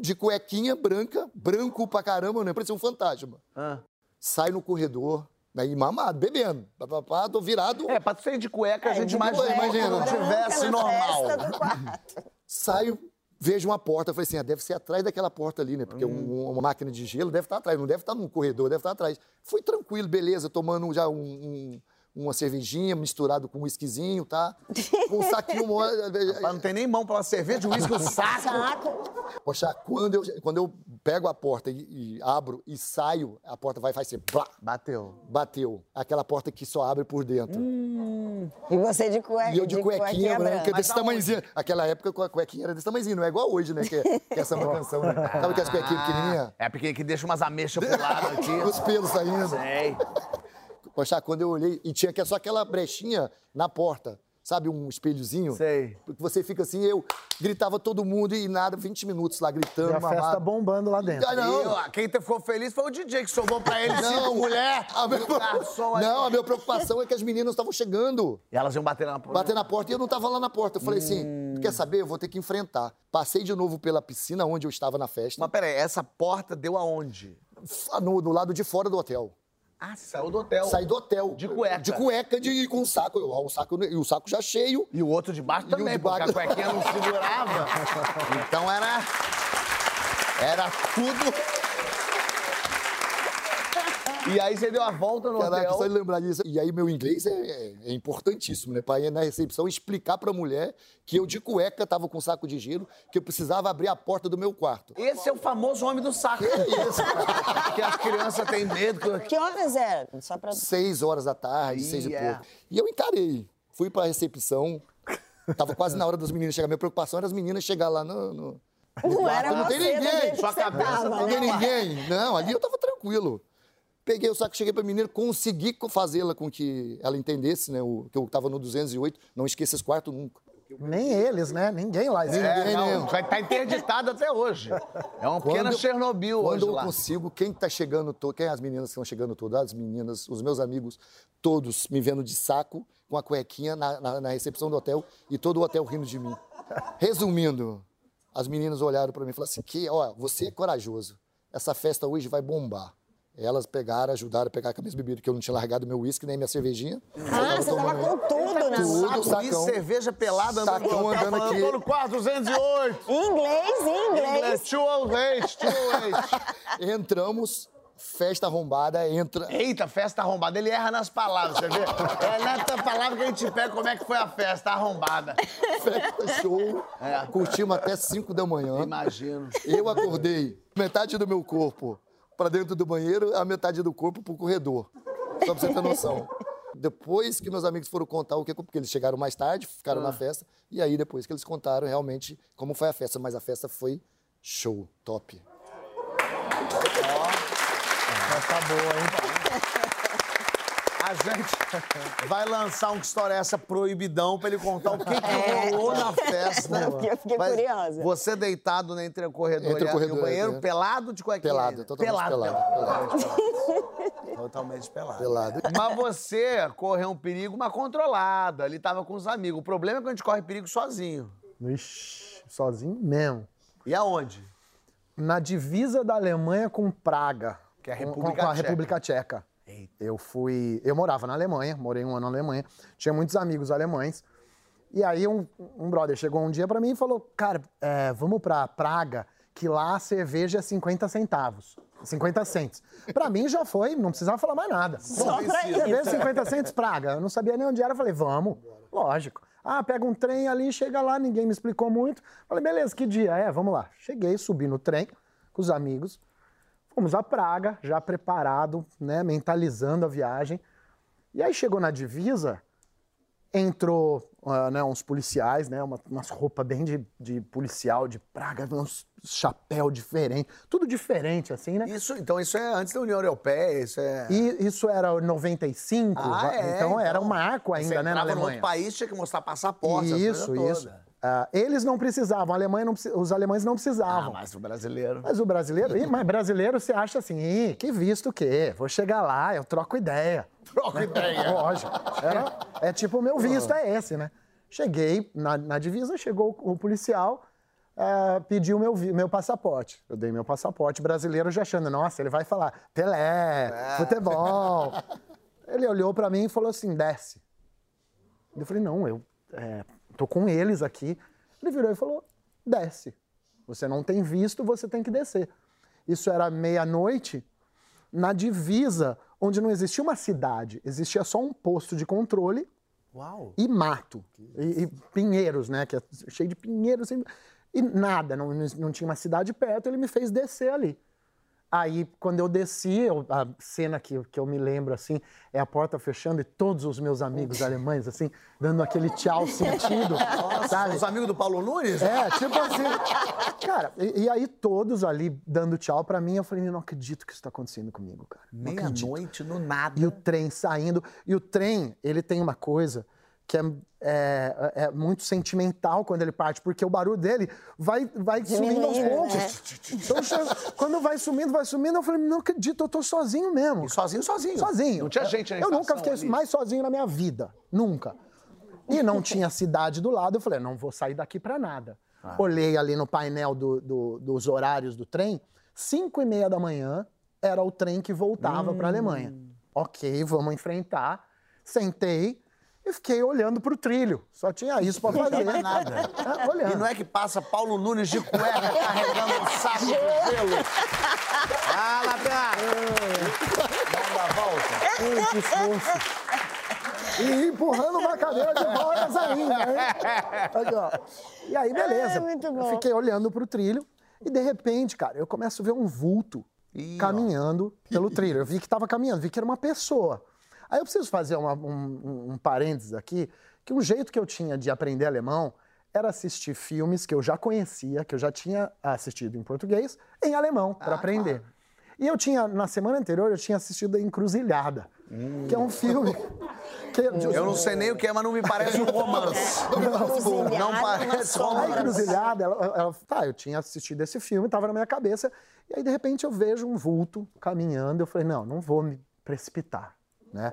[SPEAKER 3] De cuequinha branca, branco pra caramba, né? Parecia um fantasma.
[SPEAKER 1] Ah.
[SPEAKER 3] Sai no corredor, aí mamado, bebendo. Papapá, tô virado.
[SPEAKER 1] É, pra sair de cueca, a
[SPEAKER 2] É,
[SPEAKER 1] gente
[SPEAKER 2] de
[SPEAKER 1] imagina não
[SPEAKER 2] branca
[SPEAKER 1] tivesse normal.
[SPEAKER 3] Saio, vejo uma porta. Falei assim, ah, deve ser atrás daquela porta ali, né? Porque um- uma máquina de gelo deve estar atrás, não deve estar no corredor, deve estar atrás. Fui tranquilo, beleza, tomando já um- um- uma cervejinha misturado com um whiskyzinho, tá? (laughs) Com um saquinho...
[SPEAKER 1] Mas não tem nem mão pra uma cerveja de uísque, o saco.
[SPEAKER 2] Saco.
[SPEAKER 3] Poxa, quando eu, quando eu pego a porta e, e abro e saio, a porta vai fazer blá,
[SPEAKER 1] Bateu.
[SPEAKER 3] bateu. Aquela porta que só abre por dentro.
[SPEAKER 2] E você de cueca.
[SPEAKER 3] E eu de, cuequinha, branca,
[SPEAKER 2] branca.
[SPEAKER 3] desse tamanhozinho. Aquela época a cuequinha era desse tamanhozinho, não é igual hoje, né? Que, é- que é essa canção, né? (laughs) Sabe aquelas cuequinhas pequenininhas?
[SPEAKER 1] É porque que deixa umas ameixas pro lado aqui. (laughs)
[SPEAKER 3] Os pelos saindo.
[SPEAKER 1] Sei.
[SPEAKER 3] Poxa, quando eu olhei, e tinha que só aquela brechinha na porta, sabe, um espelhozinho?
[SPEAKER 1] Sei.
[SPEAKER 3] Porque você fica assim, eu gritava todo mundo e nada, 20 minutos lá gritando,
[SPEAKER 4] E a festa bombando lá dentro.
[SPEAKER 3] Ah, não.
[SPEAKER 1] E, ó, quem ficou feliz foi o DJ que sobrou pra ele cinco mulher.
[SPEAKER 3] A minha...
[SPEAKER 1] garçom.
[SPEAKER 3] Não, a minha preocupação é que as meninas estavam chegando.
[SPEAKER 1] E elas iam bater na porta.
[SPEAKER 3] Bater na porta e eu não tava lá na porta. Eu falei assim: quer saber? Eu vou ter que enfrentar. Passei de novo pela piscina onde eu estava na festa,
[SPEAKER 1] Mas peraí, essa porta deu aonde?
[SPEAKER 3] no, do lado de fora do hotel.
[SPEAKER 1] Ah, saiu do hotel.
[SPEAKER 3] Saí do hotel.
[SPEAKER 1] De cueca.
[SPEAKER 3] De cueca, de, com o saco. Eu, o saco. E o saco já cheio.
[SPEAKER 1] E o outro de baixo
[SPEAKER 3] o
[SPEAKER 1] também,
[SPEAKER 3] de baixo.
[SPEAKER 1] porque a cuequinha não segurava. (laughs) Então era. Era tudo. E aí você deu a volta no
[SPEAKER 3] Caraca,
[SPEAKER 1] hotel.
[SPEAKER 3] só de lembrar disso. E aí meu inglês é, é- é importantíssimo, né? Pra ir na recepção explicar pra mulher que eu de cueca tava com um saco de gelo, que eu precisava abrir a porta do meu quarto.
[SPEAKER 1] Esse é o famoso homem do saco.
[SPEAKER 3] Que isso? (laughs)
[SPEAKER 1] que as crianças têm medo. que-
[SPEAKER 2] Que horas era? Só pra...
[SPEAKER 3] Seis horas da tarde,
[SPEAKER 1] Ih,
[SPEAKER 3] seis e
[SPEAKER 1] é.
[SPEAKER 3] pouco. E eu encarei. Fui pra recepção. Tava quase na hora das meninas chegar. Minha preocupação era as meninas chegar lá no. no-
[SPEAKER 2] Não
[SPEAKER 3] quarto.
[SPEAKER 2] era
[SPEAKER 3] não tem ninguém.
[SPEAKER 1] Sua cabeça
[SPEAKER 2] tava,
[SPEAKER 1] Não
[SPEAKER 3] tem
[SPEAKER 2] né?
[SPEAKER 3] ninguém. Não, ali eu tava tranquilo. Peguei o saco, cheguei pra menina, consegui co- fazê-la com que ela entendesse, né? O, que eu tava no 208. Não esqueça esse quarto nunca.
[SPEAKER 4] Nem eles, né? Ninguém lá. existe.
[SPEAKER 1] É,
[SPEAKER 3] Ninguém
[SPEAKER 1] não, vai estar interditado até hoje. É uma pequena
[SPEAKER 3] Quando-
[SPEAKER 1] Chernobyl
[SPEAKER 3] Quando
[SPEAKER 1] hoje
[SPEAKER 3] eu
[SPEAKER 1] lá.
[SPEAKER 3] consigo, quem tá chegando, to- quem é as meninas que estão chegando todas, as meninas, os meus amigos, todos me vendo de saco, com a cuequinha na, na- na recepção do hotel e todo o hotel rindo de mim. Resumindo, as meninas olharam para mim e falaram assim: que, ó, você é corajoso. Essa festa hoje vai bombar. Elas pegaram, ajudaram a pegar com as minhas bebidas, que eu não tinha largado meu uísque nem minha cervejinha.
[SPEAKER 2] Ah, você tava com tudo na
[SPEAKER 3] Tudo,
[SPEAKER 2] mão.
[SPEAKER 1] Saco,
[SPEAKER 3] sacão.
[SPEAKER 1] cerveja pelada andando
[SPEAKER 3] Sacão
[SPEAKER 1] no hotel,
[SPEAKER 3] andando aqui.
[SPEAKER 1] Tô no quarto 208.
[SPEAKER 2] Em inglês, em inglês.
[SPEAKER 1] 208, 208.
[SPEAKER 3] Entramos, festa arrombada, entra.
[SPEAKER 1] Eita, festa arrombada. Ele erra nas palavras, você vê? É nessa palavra que a gente pega como é que foi a festa arrombada.
[SPEAKER 3] Festa show.
[SPEAKER 1] É.
[SPEAKER 3] Curtimos até 5 da manhã.
[SPEAKER 1] Imagino.
[SPEAKER 3] Eu acordei metade do meu corpo para dentro do banheiro, a metade do corpo pro corredor. Só pra você ter noção. (laughs) Depois que meus amigos foram contar o que porque eles chegaram mais tarde, ficaram na festa, e aí depois que eles contaram realmente como foi a festa, mas a festa foi show, top.
[SPEAKER 4] Mas tá boa, hein?
[SPEAKER 1] A gente (laughs) vai lançar um que história é essa proibidão pra ele contar o que, que rolou na (laughs) festa.
[SPEAKER 2] Eu fiquei
[SPEAKER 1] Mas
[SPEAKER 2] curiosa.
[SPEAKER 1] Você deitado né, entre o corredor,
[SPEAKER 3] Entre o
[SPEAKER 1] e a-
[SPEAKER 3] corredor,
[SPEAKER 1] e o banheiro,
[SPEAKER 3] é.
[SPEAKER 1] pelado de cuequinha?
[SPEAKER 3] Pelado, totalmente (laughs) pelado,
[SPEAKER 1] Totalmente pelado.
[SPEAKER 3] Pelado.
[SPEAKER 1] Mas você correu um perigo, mas controlado. Ele tava com os amigos. O problema é quando a gente corre perigo sozinho.
[SPEAKER 4] Ixi, sozinho mesmo.
[SPEAKER 1] E aonde?
[SPEAKER 4] Na divisa da Alemanha com Praga.
[SPEAKER 1] Que é a
[SPEAKER 4] com-
[SPEAKER 1] República
[SPEAKER 4] com, a
[SPEAKER 1] Tcheca.
[SPEAKER 4] República Tcheca. Eu fui. Eu morava na Alemanha, morei um ano na Alemanha. Tinha muitos amigos alemães. E aí um, um brother chegou um dia pra mim e falou: Cara, é, vamos pra Praga, que lá a cerveja é 50 centavos. 50 cents. Pra mim já foi, não precisava falar mais nada.
[SPEAKER 2] Só pra
[SPEAKER 4] Cerveja
[SPEAKER 2] isso.
[SPEAKER 4] 50 cents Praga. Eu não sabia nem onde era. Falei, vamos. Lógico. Ah, pega um trem ali, chega lá, ninguém me explicou muito. Falei, beleza, que dia? É, vamos lá. Cheguei, subi no trem com os amigos. Fomos a Praga, já preparado, né, mentalizando a viagem. E aí chegou na divisa, entrou ah, né, uns policiais, né, uma- umas roupas bem de, de policial de Praga, uns chapéu diferente, tudo diferente assim, né?
[SPEAKER 1] Isso, então isso é antes da União Europeia, isso é...
[SPEAKER 4] E isso era 95,
[SPEAKER 1] Ah, é,
[SPEAKER 4] então, era um marco ainda, né, na Alemanha.
[SPEAKER 1] outro país, tinha que mostrar passaporte,
[SPEAKER 4] Isso, isso.
[SPEAKER 1] toda.
[SPEAKER 4] Ah, eles não precisavam, a Alemanha não os alemães não
[SPEAKER 1] Ah,
[SPEAKER 4] precisavam.
[SPEAKER 1] mas o brasileiro...
[SPEAKER 4] Mas o brasileiro, Ih, mas brasileiro você acha assim, que visto o quê? Vou chegar lá, eu troco ideia. (laughs)
[SPEAKER 1] Troca ideia. (laughs)
[SPEAKER 4] Lógico. Era- é tipo, o meu visto é esse, né? Cheguei na, na divisa, chegou o, o policial, ah, pediu meu, meu passaporte. Eu dei meu passaporte brasileiro já achando, nossa, ele vai falar Pelé, futebol. (laughs) Ele olhou pra mim e falou assim, desce. Eu falei, não, eu é, tô com eles aqui. Ele virou e falou, desce. Você não tem visto, você tem que descer. Isso era meia-noite, na divisa, onde não existia uma cidade, existia só um posto de controle
[SPEAKER 1] Uau.
[SPEAKER 4] e mato. E, e pinheiros, né? Que é cheio de pinheiros. e nada, não, não tinha uma cidade perto, ele me fez descer ali. Aí, quando eu desci, eu- a cena que, que eu me lembro, assim, é a porta fechando e todos os meus amigos alemães, assim, dando aquele tchau (laughs) sentido, sabe?
[SPEAKER 1] Os amigos do Paulo Nunes?
[SPEAKER 4] É, tipo assim. Cara, e, e aí todos ali dando tchau pra mim, eu falei, não acredito que isso tá acontecendo comigo, cara.
[SPEAKER 1] Meia-noite, no nada.
[SPEAKER 4] E o trem saindo. E o trem, ele tem uma coisa que é, é- é muito sentimental quando ele parte, porque o barulho dele vai, vai sumindo aos
[SPEAKER 2] Diminuindo,
[SPEAKER 4] poucos. Então, chega- quando vai sumindo, vai sumindo, eu falei, não acredito, eu tô sozinho mesmo.
[SPEAKER 1] E sozinho, sozinho.
[SPEAKER 4] Sozinho.
[SPEAKER 1] Não tinha gente na
[SPEAKER 4] Eu nunca fiquei
[SPEAKER 1] ali.
[SPEAKER 4] mais sozinho na minha vida. Nunca. E não (laughs) tinha cidade do lado. Eu falei, não vou sair daqui pra nada.
[SPEAKER 1] Ah.
[SPEAKER 4] Olhei ali no painel do- do- dos horários do trem. Cinco e meia da manhã era o trem que voltava pra Alemanha.
[SPEAKER 1] Hum.
[SPEAKER 4] Ok, vamos enfrentar. Sentei e fiquei olhando pro trilho. Só tinha isso pra fazer.
[SPEAKER 1] mais nada.
[SPEAKER 4] É, olhando.
[SPEAKER 1] E não é que passa Paulo Nunes de cueca carregando um saco de gelo. Ah, Natan! Manda
[SPEAKER 4] muito esforço. E empurrando uma cadeira de rodas ainda, hein? Aqui, ó. E aí, beleza.
[SPEAKER 2] É, muito
[SPEAKER 4] Eu fiquei olhando pro trilho e, de repente, cara, eu começo a ver um vulto
[SPEAKER 1] Ih, ó.
[SPEAKER 4] caminhando pelo trilho. Eu vi que tava caminhando, vi que era uma pessoa. Aí eu preciso fazer uma- um, um, parênteses aqui, que um jeito que eu tinha de aprender alemão era assistir filmes que eu já conhecia, que eu já tinha assistido em português, em alemão, para
[SPEAKER 1] Ah,
[SPEAKER 4] aprender. E eu tinha, na semana anterior, eu tinha assistido A Encruzilhada, que é um filme... que-
[SPEAKER 1] Eu não sei nem o que é, mas não me parece um romance.
[SPEAKER 2] Encruzilhada
[SPEAKER 1] Não
[SPEAKER 2] nas
[SPEAKER 1] parece
[SPEAKER 2] sombras.
[SPEAKER 4] A encruzilhada, ela, ela- tá, eu tinha assistido esse filme, tava na minha cabeça, e aí de repente eu vejo um vulto caminhando, eu falei, não, não vou me precipitar, né?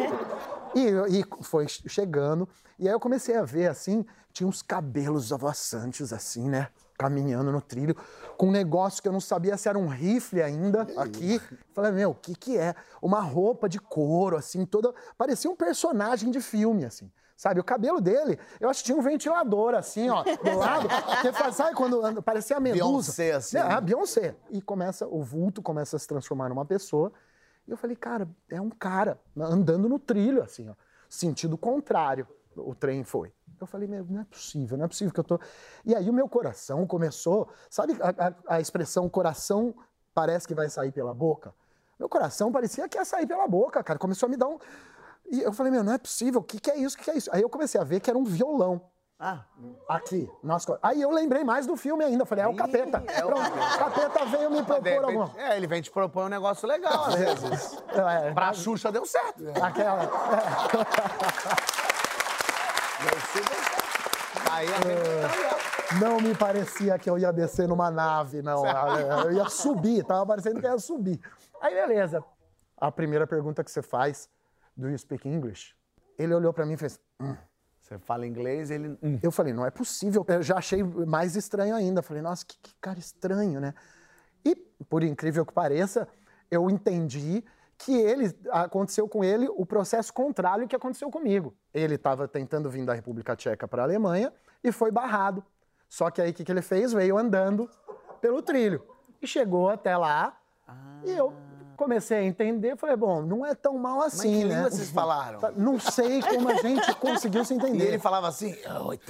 [SPEAKER 4] (laughs) e, e foi chegando, e aí eu comecei a ver assim, tinha uns cabelos avançantes assim, né? Caminhando no trilho, com um negócio que eu não sabia se era um rifle ainda aqui. Falei, meu, o que que é? Uma roupa de couro, assim, toda. Parecia um personagem de filme, assim. Sabe, o cabelo dele, eu acho que tinha um ventilador, assim, ó, do lado. Que faz, sabe quando parecia a medusa?
[SPEAKER 1] Beyoncé, assim.
[SPEAKER 4] É, a Beyoncé. E começa, o vulto começa a se transformar numa pessoa. E eu falei, cara, é um cara andando no trilho, assim, ó. Sentido contrário, o trem foi. Eu falei, meu, não é possível, não é possível que eu tô. E aí o meu coração começou. Sabe a, a- a expressão coração parece que vai sair pela boca? Meu coração parecia que ia sair pela boca, cara. Começou a me dar um. E eu falei, meu, não é possível, o que, que é isso? O que, que é isso? Aí eu comecei a ver que era um violão.
[SPEAKER 1] Ah,
[SPEAKER 4] Aqui, nas Aí eu lembrei mais do filme ainda. Falei, é o capeta.
[SPEAKER 1] é o
[SPEAKER 4] Pronto,
[SPEAKER 1] capeta.
[SPEAKER 4] capeta veio me propor
[SPEAKER 1] repente-
[SPEAKER 4] alguma.
[SPEAKER 1] é, ele vem te propor um negócio legal, às vezes.
[SPEAKER 4] É,
[SPEAKER 1] Pra Xuxa deu certo.
[SPEAKER 4] aquela.
[SPEAKER 1] Super certo. Aí a gente
[SPEAKER 4] Não me parecia que eu ia descer numa nave, não. (laughs) Eu ia subir, tava parecendo que eu ia subir. Aí, beleza. A primeira pergunta que você faz, do you speak English? Ele olhou pra mim e fez. "Hum."
[SPEAKER 1] Você fala inglês, ele. hum.
[SPEAKER 4] Eu falei, não é possível. Eu já achei mais estranho ainda. Falei, nossa, que, que cara estranho, né? E, por incrível que pareça, eu entendi que ele aconteceu com ele o processo contrário que aconteceu comigo. Ele estava tentando vir da República Tcheca para a Alemanha e foi barrado. Só que aí o que, que ele fez? Veio andando pelo trilho. E chegou até lá. E eu comecei a entender. Falei, bom, não é tão mal
[SPEAKER 1] Mas
[SPEAKER 4] assim,
[SPEAKER 1] que
[SPEAKER 4] né?
[SPEAKER 1] língua vocês falaram?
[SPEAKER 4] Não sei como a gente (laughs) conseguiu se
[SPEAKER 1] E
[SPEAKER 4] entender.
[SPEAKER 1] ele falava assim. Oi, (laughs)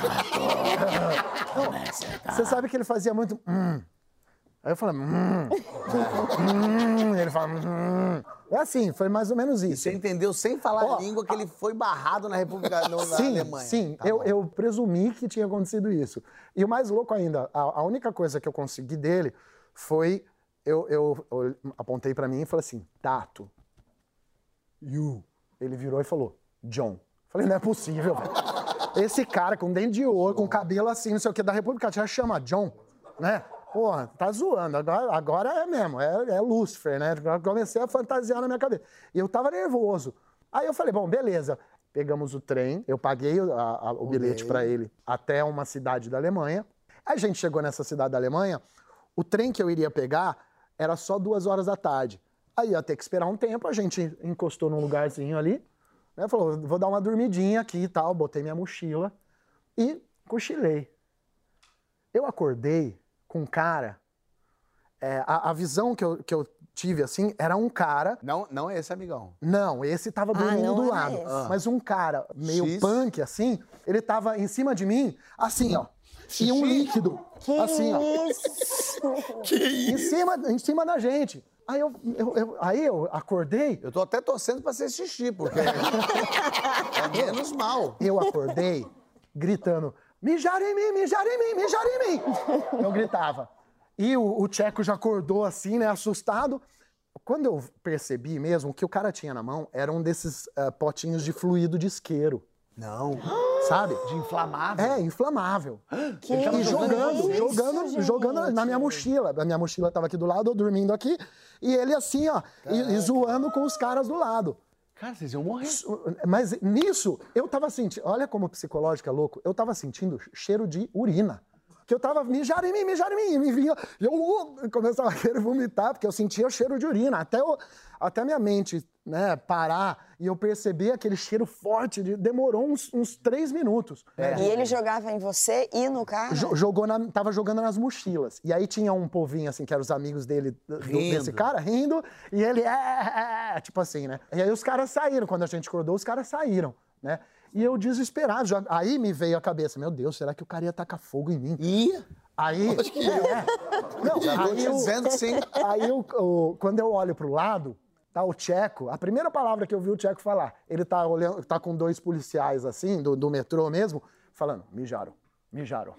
[SPEAKER 1] tá.
[SPEAKER 4] Você sabe que ele fazia muito. Hum. Aí eu falei, hum. hum. Ele fala, hum. É assim, foi mais ou menos isso.
[SPEAKER 1] Você entendeu sem falar
[SPEAKER 4] Ó,
[SPEAKER 1] a língua que ele foi barrado na República (laughs) no, na
[SPEAKER 4] Sim,
[SPEAKER 1] Alemanha.
[SPEAKER 4] sim,
[SPEAKER 1] Tá
[SPEAKER 4] eu,
[SPEAKER 1] bom.
[SPEAKER 4] eu presumi que tinha acontecido isso. E o mais louco ainda, a, a única coisa que eu consegui dele foi. Eu, eu- eu apontei pra mim e falei assim: Tato, you. Ele virou e falou: John. Falei, não é possível, velho. Esse cara com dente de ouro, com cabelo assim, não sei o que, da República Tcheca chama John, né? Porra, tá zoando. Agora, agora é mesmo, é, é Lúcifer, né? Comecei a fantasiar na minha cabeça. E eu tava nervoso. Aí eu falei, bom, beleza. Pegamos o trem, eu paguei a- a- o bilhete pra ele até uma cidade da Alemanha. Aí a gente chegou nessa cidade da Alemanha, o trem que eu iria pegar era só duas horas da tarde. Aí ia ter que esperar um tempo, a gente encostou num lugarzinho ali, né? Falou, vou dar uma dormidinha aqui e tal, botei minha mochila e cochilei. Eu acordei com um cara. é, a, a visão que eu, que eu tive assim era um cara.
[SPEAKER 1] Não, não é esse, amigão.
[SPEAKER 4] Não, esse tava dormindo
[SPEAKER 2] não
[SPEAKER 4] do
[SPEAKER 2] era
[SPEAKER 4] lado.
[SPEAKER 1] Ah.
[SPEAKER 4] Mas um cara meio
[SPEAKER 1] X.
[SPEAKER 4] punk assim, ele tava em cima de mim, assim, ó. E um líquido.
[SPEAKER 2] Que
[SPEAKER 4] assim, ó. (laughs)
[SPEAKER 2] isso?
[SPEAKER 4] Em cima, em cima da gente. Aí eu, eu- eu- aí eu acordei,
[SPEAKER 1] Eu tô até torcendo pra ser xixi, porque (laughs) é menos mal.
[SPEAKER 4] eu acordei gritando: mijaram em mim, mijaram em mim, mijaram em mim. Eu gritava. E o, o Tcheco já acordou assim, né, assustado. Quando eu percebi mesmo que o cara tinha na mão era um desses ah, potinhos de fluido de isqueiro,
[SPEAKER 1] Não. (gasps)
[SPEAKER 4] sabe?
[SPEAKER 1] De inflamável.
[SPEAKER 4] É, inflamável.
[SPEAKER 2] Que
[SPEAKER 4] E jogando,
[SPEAKER 2] isso,
[SPEAKER 4] jogando,
[SPEAKER 2] gente?
[SPEAKER 4] jogando na minha mochila. A minha mochila tava aqui do lado, eu dormindo aqui, e ele assim, ó, e, e zoando com os caras do lado.
[SPEAKER 1] Cara, vocês iam morrer.
[SPEAKER 4] Mas nisso, eu tava sentindo. Olha como o psicológico é louco. Eu tava sentindo cheiro de urina. Que eu tava mijar em mim, mijar em mim, e me vinha, e eu uh, começava a querer vomitar, porque eu sentia o cheiro de urina, até, eu, até minha mente né, parar e eu perceber aquele cheiro forte, de, demorou uns, uns três minutos.
[SPEAKER 2] E ele jogava em você e no cara?
[SPEAKER 4] Jo- jogou na, tava jogando nas mochilas. E aí tinha um povinho, assim, que eram os amigos dele, do-
[SPEAKER 1] Rindo.
[SPEAKER 4] desse cara, rindo, e ele, é, é, é, tipo assim, né? E aí os caras saíram, quando a gente acordou, os caras saíram, né? E eu desesperado, já- aí me veio a cabeça, meu Deus, será que o cara ia tacar fogo em mim?
[SPEAKER 1] Ih,
[SPEAKER 4] Aí.
[SPEAKER 3] Acho que eu.
[SPEAKER 4] É. Não, (laughs) aí eu-
[SPEAKER 1] dizendo sim.
[SPEAKER 4] Aí, o- quando eu olho pro lado, tá o Tcheco, a primeira palavra que eu vi o Tcheco falar, ele tá, olhando, tá com dois policiais assim, do, do metrô mesmo, falando, mijaram, mijaram.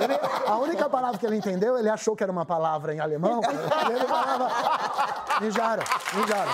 [SPEAKER 4] Ele- a única palavra que ele entendeu, ele achou que era uma palavra em alemão, e ele falava, mijaram, mijaram.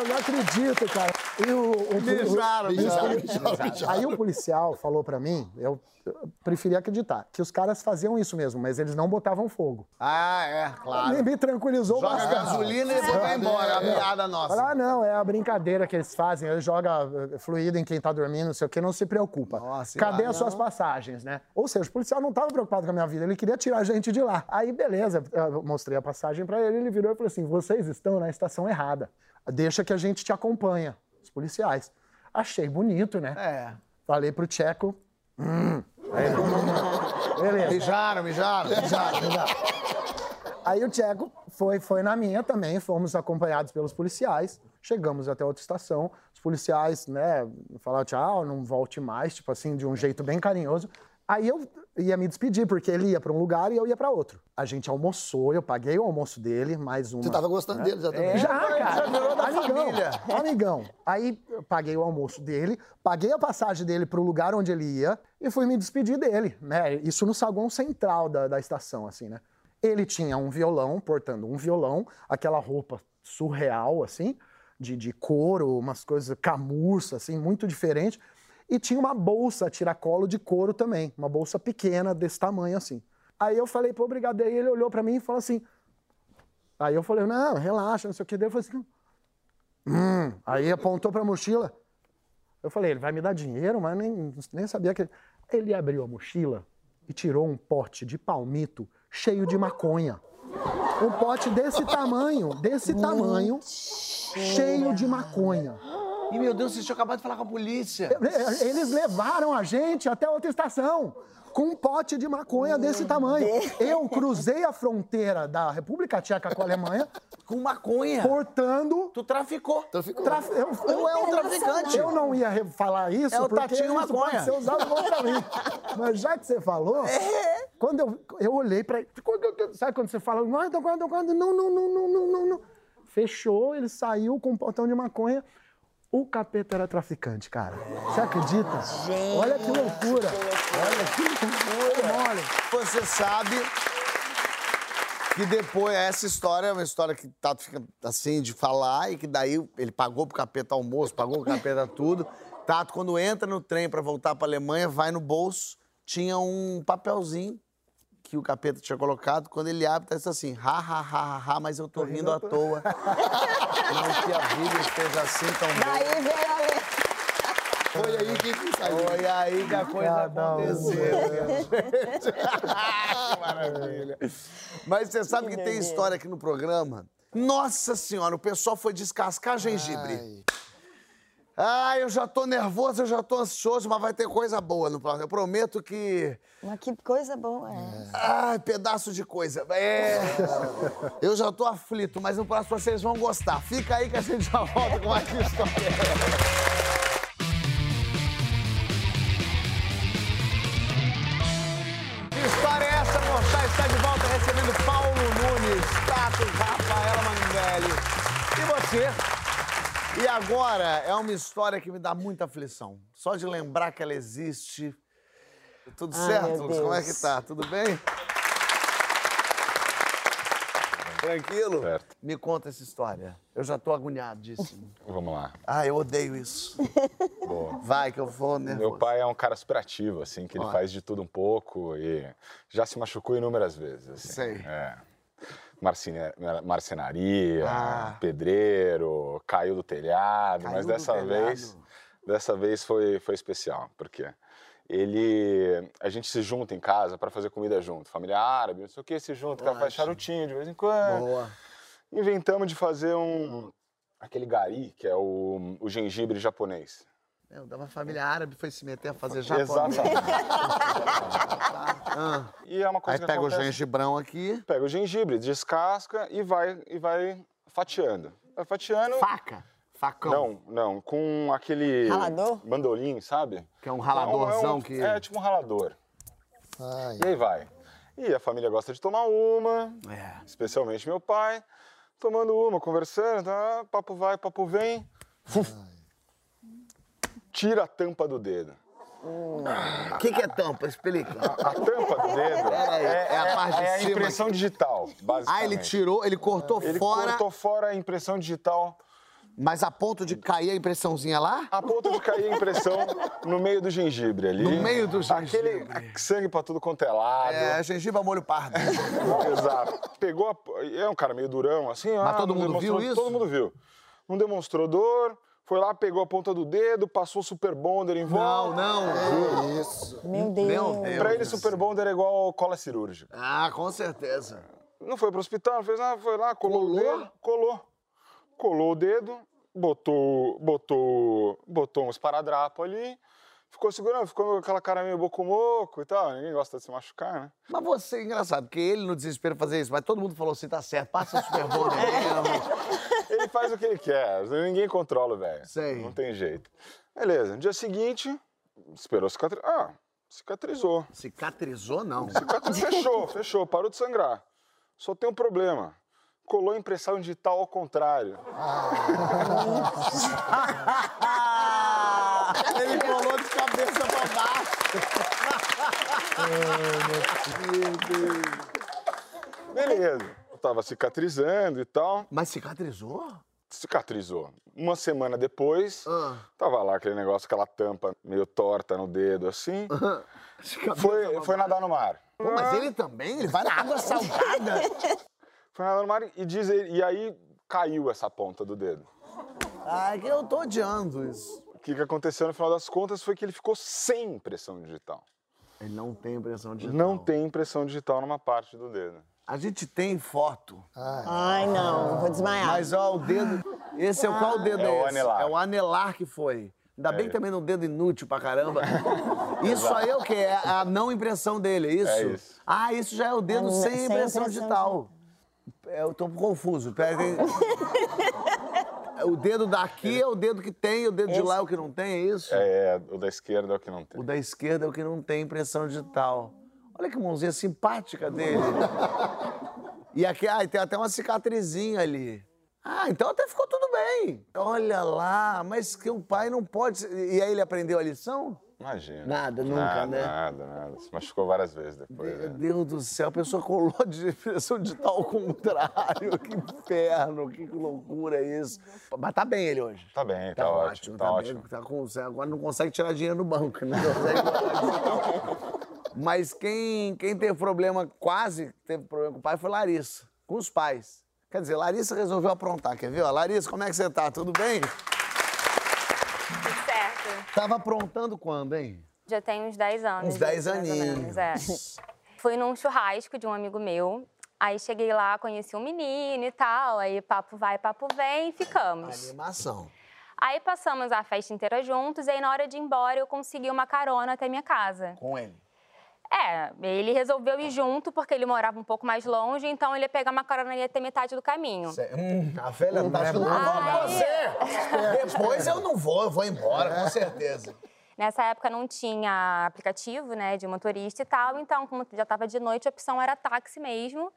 [SPEAKER 4] Eu não acredito, cara. E o, o,
[SPEAKER 1] Mijaram,
[SPEAKER 4] o-
[SPEAKER 1] mijaram,
[SPEAKER 3] mijaram.
[SPEAKER 4] Aí o policial falou pra mim, eu eu preferi acreditar, que os caras faziam isso mesmo, mas eles não botavam fogo.
[SPEAKER 1] Ah, é, claro.
[SPEAKER 4] Me, me tranquilizou
[SPEAKER 1] Joga
[SPEAKER 4] bastante.
[SPEAKER 1] gasolina e vai embora, a piada nossa.
[SPEAKER 4] Fala, ah, não, é a brincadeira que eles fazem. Eles jogam eh, fluido em quem tá dormindo, não sei o que, não se preocupa.
[SPEAKER 1] Nossa,
[SPEAKER 4] Cadê
[SPEAKER 1] irado.
[SPEAKER 4] as suas passagens, né? Ou seja, o policial não tava preocupado com a minha vida, ele queria tirar a gente de lá. Aí, beleza, eu mostrei a passagem pra ele, ele virou e falou assim: vocês estão na estação errada. Deixa que a gente te acompanha, os policiais. Achei bonito, né?
[SPEAKER 1] É.
[SPEAKER 4] Falei pro Tcheco. Hum. Aí ele, Beleza.
[SPEAKER 1] Mijaram, mijaram.
[SPEAKER 4] Exato, exato. Aí o Tcheco foi, foi na minha também, fomos acompanhados pelos policiais. Chegamos até outra estação, os policiais, né, falaram tchau, não volte mais, tipo assim, de um jeito bem carinhoso. Aí eu ia me despedir, porque ele ia para um lugar e eu ia para outro. A gente almoçou, eu paguei o almoço dele, mais uma.
[SPEAKER 3] Você tava gostando dele já também.
[SPEAKER 4] Já,
[SPEAKER 1] já
[SPEAKER 4] cara.
[SPEAKER 1] virou da
[SPEAKER 4] amigão,
[SPEAKER 1] família.
[SPEAKER 4] amigão. Aí eu paguei o almoço dele, paguei a passagem dele pro lugar onde ele ia e fui me despedir dele, né? Isso no saguão central da, da estação, assim, né? Ele tinha um violão, portando um violão, aquela roupa surreal, assim, de, de couro, umas coisas camurça, assim, muito diferente. E tinha uma bolsa tiracolo de couro também, uma bolsa pequena desse tamanho, assim. Aí eu falei, pô, obrigado. Aí ele olhou pra mim e falou assim, Aí eu falei, não, relaxa, não sei o que. Daí eu falei assim, hum. Aí apontou pra mochila. Eu falei, ele vai me dar dinheiro, mas nem, nem sabia que. Ele abriu a mochila e tirou um pote de palmito cheio de maconha. Um pote desse tamanho, desse tamanho, cheio de maconha.
[SPEAKER 1] E, meu Deus, vocês tinham acabado de falar com a polícia.
[SPEAKER 4] Eles levaram a gente até outra estação com um pote de maconha desse tamanho. Eu cruzei a fronteira da República Tcheca com a Alemanha
[SPEAKER 1] Com maconha.
[SPEAKER 4] portando
[SPEAKER 1] Tu traficou.
[SPEAKER 3] Então ficou.
[SPEAKER 4] Traf... Eu,
[SPEAKER 1] Tu é um traficante.
[SPEAKER 4] Eu não ia falar isso,
[SPEAKER 1] É o
[SPEAKER 4] porque
[SPEAKER 1] Tatinho
[SPEAKER 4] isso
[SPEAKER 1] Maconha.
[SPEAKER 4] pode ser usado contra mim. (laughs) Mas já que você falou, quando eu, eu olhei pra ele, sabe quando você fala, não, não, não, não, não, não, não. Fechou, ele saiu com um potão de maconha. O capeta era traficante, cara. Você acredita?
[SPEAKER 2] Gente,
[SPEAKER 4] Olha que loucura. Olha que loucura. Olha.
[SPEAKER 1] Você sabe que depois, essa história é uma história que Tato fica assim de falar e que daí ele pagou pro capeta almoço, pagou pro capeta tudo. Tato, quando entra no trem pra voltar pra Alemanha, vai no bolso, tinha um papelzinho que o capeta tinha colocado. Quando ele abre, tá assim, ha, ha, ha, ha, ha, mas eu tô rindo à toa. (laughs) Não que a vida esteja assim tão bem.
[SPEAKER 2] Daí veio a letra.
[SPEAKER 3] Foi aí que saiu.
[SPEAKER 1] Foi aí que a coisa
[SPEAKER 4] Cada um.
[SPEAKER 1] aconteceu, gente. (laughs) que maravilha. Mas você sabe que tem história aqui no programa? Nossa senhora, o pessoal foi descascar gengibre.
[SPEAKER 3] Ai.
[SPEAKER 1] Ah, eu já tô nervoso, eu já tô ansioso, mas vai ter coisa boa no próximo. Eu prometo que.
[SPEAKER 2] Mas que coisa boa é.
[SPEAKER 1] Ai, pedaço de coisa. É. (laughs) Eu já tô aflito, mas no próximo vocês vão gostar. Fica aí que a gente já volta com mais história. Que história é essa, moçada? Está de volta recebendo Paulo Nunes, Tato, Rafaela Mandelli. E você? E agora é uma história que me dá muita aflição. Só de lembrar que ela existe. Tudo
[SPEAKER 2] Ai,
[SPEAKER 1] certo, Lucas? Como é que tá? Tudo bem? Tranquilo?
[SPEAKER 5] Certo.
[SPEAKER 1] Me conta essa história. Eu já tô agoniadíssimo. (laughs)
[SPEAKER 5] Vamos lá.
[SPEAKER 1] Ah, eu odeio isso.
[SPEAKER 5] Boa.
[SPEAKER 1] Vai, que eu vou nervoso.
[SPEAKER 5] Meu pai é um cara super ativo, assim, que ele faz de tudo um pouco e já se machucou inúmeras vezes. Assim.
[SPEAKER 1] Sei.
[SPEAKER 5] É. Marcine- Marcenaria,
[SPEAKER 1] Ah.
[SPEAKER 5] pedreiro, caiu do telhado,
[SPEAKER 1] Caiu
[SPEAKER 5] mas dessa
[SPEAKER 1] telhado.
[SPEAKER 5] vez, dessa vez foi, foi especial, porque ele. A gente se junta em casa pra fazer comida junto. Família árabe, não sei o que, se junta, cara faz charutinho de vez em quando.
[SPEAKER 1] Boa.
[SPEAKER 5] Inventamos de fazer um. aquele gari, que é o, o gengibre japonês.
[SPEAKER 1] Meu, da uma família árabe foi se meter a fazer japonês.
[SPEAKER 5] Exatamente. (laughs)
[SPEAKER 1] Ah.
[SPEAKER 5] E é uma
[SPEAKER 1] Aí
[SPEAKER 5] coisa que
[SPEAKER 1] pega o
[SPEAKER 5] acontece-
[SPEAKER 1] gengibrão aqui.
[SPEAKER 5] Pega o gengibre, descasca e vai, e vai fatiando. Vai fatiando.
[SPEAKER 1] Faca. Facão.
[SPEAKER 5] Não, não, com aquele.
[SPEAKER 2] Ralador?
[SPEAKER 5] Bandolim, sabe?
[SPEAKER 1] Que é um raladorzão
[SPEAKER 5] É, um-
[SPEAKER 1] que.
[SPEAKER 5] É, tipo um ralador.
[SPEAKER 3] Ai,
[SPEAKER 5] E aí vai. E a família gosta de tomar uma,
[SPEAKER 1] É.
[SPEAKER 5] especialmente meu pai, tomando uma, conversando, tá? papo vai, papo vem. Fuf. Tira a tampa do dedo.
[SPEAKER 1] O que, que é tampa? Explica.
[SPEAKER 5] A tampa do dedo (laughs) é,
[SPEAKER 1] é a parte de
[SPEAKER 5] é a
[SPEAKER 1] cima
[SPEAKER 5] impressão digital, basicamente.
[SPEAKER 1] Ah, ele tirou, ele cortou
[SPEAKER 5] Ele
[SPEAKER 1] fora,
[SPEAKER 5] cortou fora a impressão digital
[SPEAKER 1] mas a ponto de cair a impressãozinha lá?
[SPEAKER 5] a ponto de cair a impressão no meio do gengibre ali.
[SPEAKER 1] No meio do gengibre.
[SPEAKER 5] Aquele sangue pra tudo quanto é lado.
[SPEAKER 1] É, gengibre a molho pardo. (laughs)
[SPEAKER 5] Exato. Pegou a... É um cara meio durão, assim.
[SPEAKER 1] Mas
[SPEAKER 5] ah,
[SPEAKER 1] todo mundo viu isso?
[SPEAKER 5] Todo mundo viu. Não demonstrou dor, foi lá, pegou a ponta do dedo, passou o Super Bonder em
[SPEAKER 1] Não,
[SPEAKER 5] volta.
[SPEAKER 1] não.
[SPEAKER 3] que isso.
[SPEAKER 2] Meu Deus.
[SPEAKER 1] Meu Deus.
[SPEAKER 5] Pra ele, Super Bonder é igual cola cirúrgica.
[SPEAKER 1] Ah, com certeza.
[SPEAKER 5] Não foi pro hospital, não fez nada, foi lá, colou,
[SPEAKER 1] Colou?
[SPEAKER 5] o dedo, colou. Colou o dedo, botou, botou, botou um esparadrapo ali, ficou segurando, ficou com aquela cara meio boco-moco e tal. Ninguém gosta de se machucar, né?
[SPEAKER 1] Mas você, é engraçado, porque ele no desespero fazia isso, mas todo mundo falou assim, tá certo, passa o Super Bowl mesmo.
[SPEAKER 5] Ele faz o que ele quer, ninguém controla velho.
[SPEAKER 1] Sei.
[SPEAKER 5] Não tem jeito. Beleza, no dia seguinte, esperou cicatrizar. Ah, cicatrizou.
[SPEAKER 1] Cicatrizou, não.
[SPEAKER 5] Cicatri- fechou, fechou, parou de sangrar. Só tem um problema. Colou a impressão digital ao contrário. (laughs)
[SPEAKER 1] ele colou de cabeça pra baixo.
[SPEAKER 5] Beleza. Eu tava cicatrizando e tal.
[SPEAKER 1] Mas cicatrizou?
[SPEAKER 5] Cicatrizou. Uma semana depois,
[SPEAKER 1] Ah.
[SPEAKER 5] tava lá aquele negócio, aquela tampa meio torta no dedo, assim. Foi, foi nadar no mar.
[SPEAKER 1] Pô, mas ele também? Ele vai na água salgada?
[SPEAKER 5] Foi nadar no mar e, diz ele- e aí caiu essa ponta do dedo.
[SPEAKER 1] Ai, que eu tô odiando isso.
[SPEAKER 5] O que, que aconteceu no final das contas foi que ele ficou sem impressão digital.
[SPEAKER 1] Ele não tem impressão digital.
[SPEAKER 5] Não tem impressão digital numa parte do dedo.
[SPEAKER 1] A gente tem foto.
[SPEAKER 2] Ai, não, vou desmaiar.
[SPEAKER 1] Mas, ó, o dedo... Esse é o qual dedo
[SPEAKER 5] É
[SPEAKER 1] é,
[SPEAKER 5] o
[SPEAKER 1] esse?
[SPEAKER 5] anelar.
[SPEAKER 1] É o anelar que foi. Ainda bem que também não dedo inútil pra caramba. (laughs) Isso aí é o quê? É a não impressão dele, é isso?
[SPEAKER 5] É isso.
[SPEAKER 1] Ah, isso já é o dedo
[SPEAKER 2] É,
[SPEAKER 1] sem
[SPEAKER 2] sem
[SPEAKER 1] impressão
[SPEAKER 2] impressão
[SPEAKER 1] digital. É, Eu tô confuso. Pera, tem- (laughs) O dedo daqui é o dedo que tem, o dedo de lá é o que não tem, é isso?
[SPEAKER 5] É, o da esquerda é o que não tem.
[SPEAKER 1] O da esquerda é o que não tem impressão digital. Olha que mãozinha simpática dele. (laughs) e aqui, ah, tem até uma cicatrizinha ali. Ah, então até ficou tudo bem. Olha lá, mas que o pai não pode. E aí ele aprendeu a lição?
[SPEAKER 5] Imagina.
[SPEAKER 1] Nada, nunca,
[SPEAKER 5] nada,
[SPEAKER 1] né?
[SPEAKER 5] Nada, nada. Se machucou várias vezes depois.
[SPEAKER 1] Meu
[SPEAKER 5] né?
[SPEAKER 1] Deus do céu, a pessoa colou de impressão digital ao contrário. (laughs) Que inferno, que loucura isso. Mas tá bem ele hoje.
[SPEAKER 5] Tá bem, tá, ótimo. Tá,
[SPEAKER 1] bem,
[SPEAKER 5] ótimo.
[SPEAKER 1] tá com- agora não consegue tirar dinheiro no banco, né? (laughs) Mas quem, quem teve problema, quase teve problema com o pai, foi Larissa, com os pais. Quer dizer, Larissa resolveu aprontar, quer ver? Larissa, como é que você tá? Tudo bem? Tava aprontando quando, hein?
[SPEAKER 6] Já tem uns 10 anos.
[SPEAKER 1] Uns 10
[SPEAKER 6] mais ou
[SPEAKER 1] aninhos.
[SPEAKER 6] é. Fui num churrasco de um amigo meu. Aí cheguei lá, conheci um menino e tal. Aí papo vai, papo vem e ficamos.
[SPEAKER 1] Animação.
[SPEAKER 6] Aí passamos a festa inteira juntos. E aí na hora de ir embora eu consegui uma carona até minha casa.
[SPEAKER 1] Com ele.
[SPEAKER 6] É, ele resolveu ir junto porque ele morava um pouco mais longe. Então ele ia pegar uma carona e ia ter metade do caminho.
[SPEAKER 1] Cê- Hum, a velha tá eu vou com
[SPEAKER 6] Ai.
[SPEAKER 1] você. (laughs) Depois eu não vou, eu vou embora, com certeza.
[SPEAKER 6] Nessa época não tinha aplicativo, né, de motorista e tal, então, como já estava de noite, a opção era táxi mesmo.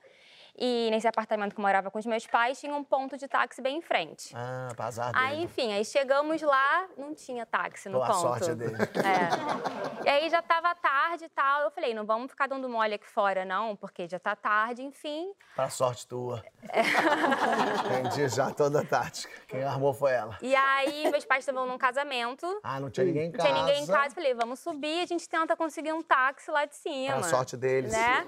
[SPEAKER 6] E nesse apartamento que eu morava com os meus pais, tinha um ponto de táxi bem em frente.
[SPEAKER 1] Ah, pra azar
[SPEAKER 6] Aí,
[SPEAKER 1] dele.
[SPEAKER 6] enfim, aí chegamos lá, não tinha táxi no
[SPEAKER 1] Boa
[SPEAKER 6] ponto.
[SPEAKER 1] sorte dele.
[SPEAKER 6] É. E aí já tava tarde e tal. Eu falei, não vamos ficar dando mole aqui fora, não, porque já tá tarde, enfim.
[SPEAKER 1] Pra sorte tua. (laughs) Entendi já toda a tática. Quem armou foi ela.
[SPEAKER 6] E aí, meus pais estavam num casamento.
[SPEAKER 1] Ah, não tinha ninguém em
[SPEAKER 6] Não
[SPEAKER 1] casa.
[SPEAKER 6] tinha ninguém em casa. Falei, vamos subir, a gente tenta conseguir um táxi lá de cima.
[SPEAKER 1] Pra sorte deles.
[SPEAKER 6] Né?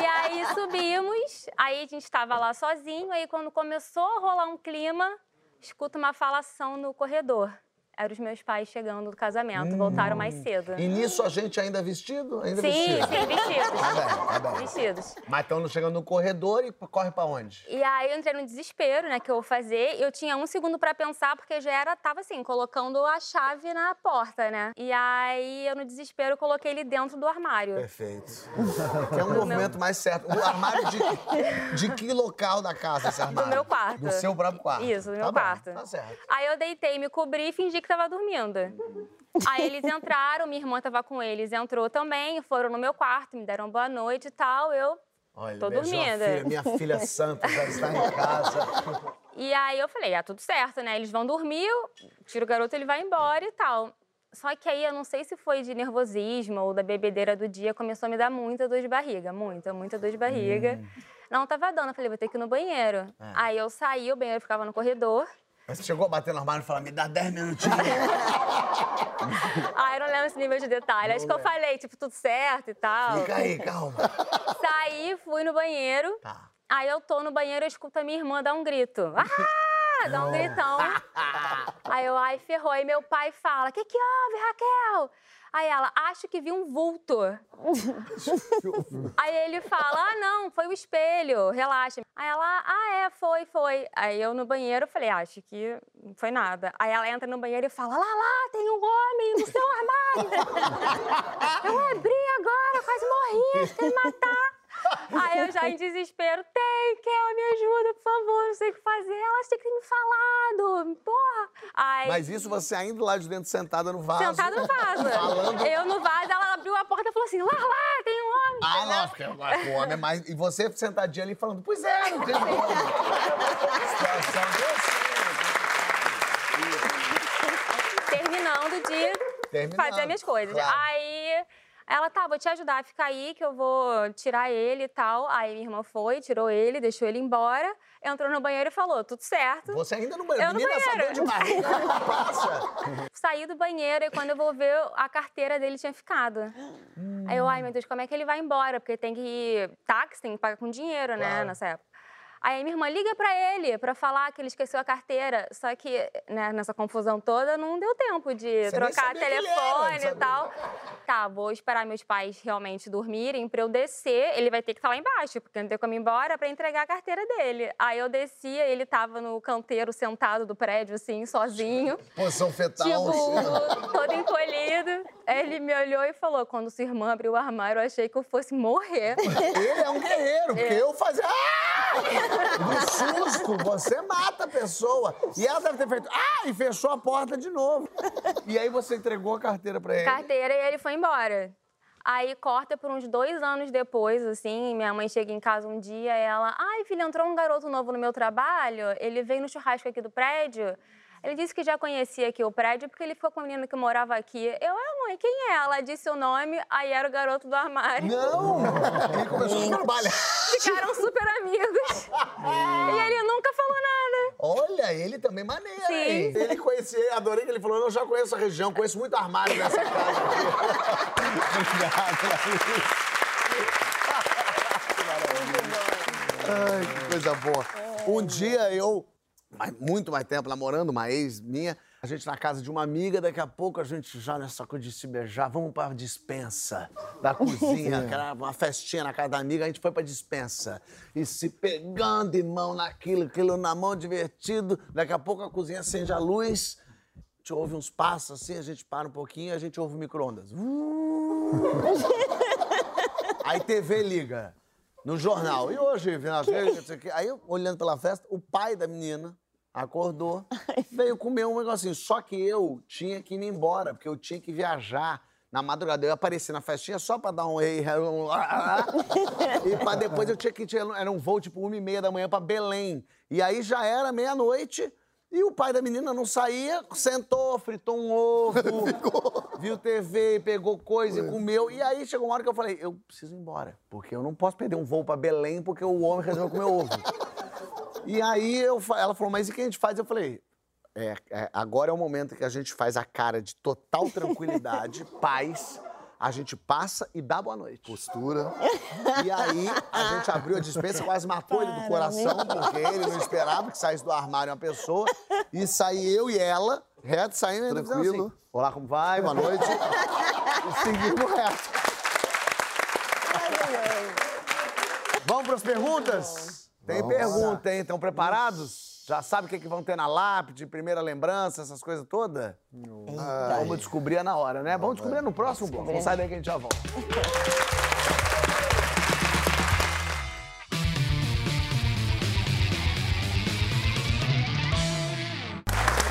[SPEAKER 6] e aí subimos, aí a gente estava lá sozinho, aí quando começou a rolar um clima, escuta uma falação no corredor. Eram os meus pais chegando do casamento, voltaram mais cedo.
[SPEAKER 1] E nisso a gente ainda vestido? Ainda
[SPEAKER 6] Sim,
[SPEAKER 1] vestido?
[SPEAKER 6] sim, vestidos.
[SPEAKER 1] Tá bem, tá bem.
[SPEAKER 6] Vestidos.
[SPEAKER 1] Mas estão chegando no corredor e corre pra onde?
[SPEAKER 6] E aí eu entrei no desespero, né, que eu vou fazer. Eu tinha um segundo pra pensar, porque já era, tava assim, colocando a chave na porta, né? E aí eu, no desespero, coloquei ele dentro do armário.
[SPEAKER 1] Perfeito. (laughs) Que é um movimento mais certo. O armário de, (laughs) de que local da casa esse armário?
[SPEAKER 6] meu quarto.
[SPEAKER 1] Do seu próprio quarto.
[SPEAKER 6] Isso, do meu
[SPEAKER 1] Tá bom,
[SPEAKER 6] quarto.
[SPEAKER 1] Tá certo.
[SPEAKER 6] Aí eu deitei, me cobri e fingi que tava dormindo. Aí eles entraram, minha irmã tava com eles, entrou também, foram no meu quarto, me deram boa noite e tal. Eu.
[SPEAKER 1] Olha,
[SPEAKER 6] Tô dormindo.
[SPEAKER 1] filha, minha filha santa já está em casa. (laughs)
[SPEAKER 6] E aí eu falei, ah, tudo certo, né? Eles vão dormir, eu tiro o garoto, ele vai embora e tal. Só que aí eu não sei se foi de nervosismo ou da bebedeira do dia, começou a me dar muita dor de barriga, muita, muita dor de barriga. Não tava dando, eu falei, vou ter que ir no banheiro. Aí eu saí, o banheiro ficava no corredor.
[SPEAKER 1] Mas você chegou a bater no armário e falar, me dá 10 minutinhos.
[SPEAKER 6] Ah, eu não lembro esse nível de detalhe. Acho que eu falei, tipo, tudo certo e tal.
[SPEAKER 1] Fica aí, calma.
[SPEAKER 6] Saí, fui no banheiro.
[SPEAKER 1] Tá.
[SPEAKER 6] Aí eu tô no banheiro, eu escuto a minha irmã dar um grito. (laughs) Ah! Dá um gritão. (laughs) Aí eu, ai, ferrou. Aí meu pai fala, o que que houve, Raquel? Aí ela, acho que vi um vulto. (laughs) Aí ele fala, ah, não, foi o espelho, relaxa. Aí ela, ah, é, foi, foi. Aí eu no banheiro falei, acho que não foi nada. Aí ela entra no banheiro e fala, lá, lá, tem um homem no seu armário. (laughs) eu abri agora, quase morri, quer me matar. Aí eu já em desespero, tem, Kel, me ajuda, por favor, não sei o que fazer. Elas têm que ter me falado, porra. Aí,
[SPEAKER 1] Mas isso você ainda lá de dentro, sentada no vaso.
[SPEAKER 6] sentada no vaso. (laughs)
[SPEAKER 1] Falando...
[SPEAKER 6] Eu no vaso, ela abriu a porta e falou assim, lá, lá, tem um homem.
[SPEAKER 1] Ah, não, porque agora o homem é mais... E você sentadinha ali falando, pois é, não tem. Situação desse.
[SPEAKER 6] Terminando de
[SPEAKER 1] Terminando,
[SPEAKER 6] fazer minhas coisas.
[SPEAKER 1] claro.
[SPEAKER 6] Aí ela, tá, vou te ajudar, fica aí que eu vou tirar ele e tal. Aí minha irmã foi, tirou ele, deixou ele embora, entrou no banheiro e falou, tudo certo.
[SPEAKER 1] Você ainda no banheiro.
[SPEAKER 6] Eu no
[SPEAKER 1] Menina, dor
[SPEAKER 6] banheiro.
[SPEAKER 1] de barriga (laughs) passa.
[SPEAKER 6] Saí do banheiro e quando eu vou ver, a carteira dele tinha ficado. Aí eu, ai meu Deus, como é que ele vai embora? Porque tem que ir táxi, tem que pagar com dinheiro, né,
[SPEAKER 1] Claro.
[SPEAKER 6] nessa época. Aí minha irmã liga pra ele pra falar que ele esqueceu a carteira. Só que né, nessa confusão toda não deu tempo de
[SPEAKER 1] Você
[SPEAKER 6] trocar
[SPEAKER 1] era,
[SPEAKER 6] telefone
[SPEAKER 1] não
[SPEAKER 6] e tal. Tá, vou esperar meus pais realmente dormirem pra eu descer. Ele vai ter que estar lá embaixo, porque não tem como ir embora pra entregar a carteira dele. Aí eu descia, ele tava no canteiro sentado do prédio, assim, sozinho. (laughs)
[SPEAKER 1] Posição fetal.
[SPEAKER 6] Tipo, todo encolhido. Aí ele me olhou e falou: quando sua irmã abriu o armário, eu achei que eu fosse morrer.
[SPEAKER 1] Ele é um guerreiro, porque eu fazia. Ah! Do susto, você mata a pessoa. E ela deve ter feito. Ah! E fechou a porta de novo. E aí você entregou a carteira pra ele.
[SPEAKER 6] Carteira e ele foi embora. Aí corta por uns dois anos depois, assim, minha mãe chega em casa um dia ela, ai, filha, entrou um garoto novo no meu trabalho, ele veio no churrasco aqui do prédio. Ele disse que já conhecia aqui o prédio porque ele ficou com a menina que morava aqui. Eu, ah, mãe, quem é? Ela disse o nome, aí era o garoto do armário.
[SPEAKER 1] Não! Ele começou a trabalhar.
[SPEAKER 6] Ficaram super amigos. e ele nunca falou nada.
[SPEAKER 1] Olha, ele também maneiro,
[SPEAKER 6] Sim.
[SPEAKER 1] hein? Ele conhecia, adorei que ele falou, eu já conheço a região, conheço muito armário nessa casa. Obrigado. (laughs) Ai, que coisa boa. Um dia eu, mas muito mais tempo, namorando uma ex minha, a gente na casa de uma amiga, daqui a pouco a gente já nessa coisa de se beijar, vamos pra dispensa da (laughs) cozinha, que era uma festinha na casa da amiga, a gente foi pra dispensa. E se pegando de mão naquilo, aquilo na mão, divertido. Daqui a pouco a cozinha acende a luz, a gente ouve uns passos assim, a gente para um pouquinho, a gente ouve o micro-ondas. (laughs) Aí TV liga no jornal. E hoje, quê. Aí, olhando pela festa, o pai da menina acordou, (laughs) veio comer um negocinho. Só que eu tinha que ir embora, porque eu tinha que viajar. Na madrugada, eu ia aparecer na festinha só pra dar um ei, (laughs) um e pra depois eu tinha que ir, era um voo tipo uma e meia da manhã pra Belém. E aí já era meia-noite e o pai da menina não saía, sentou, fritou um ovo, (laughs) viu TV, pegou coisa e comeu. E aí chegou uma hora que eu falei, eu preciso ir embora, porque eu não posso perder um voo pra Belém porque o homem resolveu comer ovo. E aí eu, ela falou, mas e o que a gente faz? Eu falei, é, é, agora é o momento que a gente faz a cara de total tranquilidade, (laughs) paz. A gente passa e dá boa noite.
[SPEAKER 3] Postura.
[SPEAKER 1] E aí a gente abriu a dispensa, quase matou ele do coração, porque ele não esperava que saísse do armário uma pessoa. E saí eu e ela, Reto, saindo fazendo
[SPEAKER 3] Tranquilo.
[SPEAKER 1] assim. Olá, como vai? Boa noite. e seguimos reto. Vamos para as perguntas? Tem
[SPEAKER 3] Vamos.
[SPEAKER 1] pergunta, hein? Estão preparados? Já sabe o que, que vão ter na lápide, primeira lembrança, essas coisas todas? Ah, vamos descobrir na hora, né? Vamos descobrir no próximo bloco. Não sai daí que a gente já volta.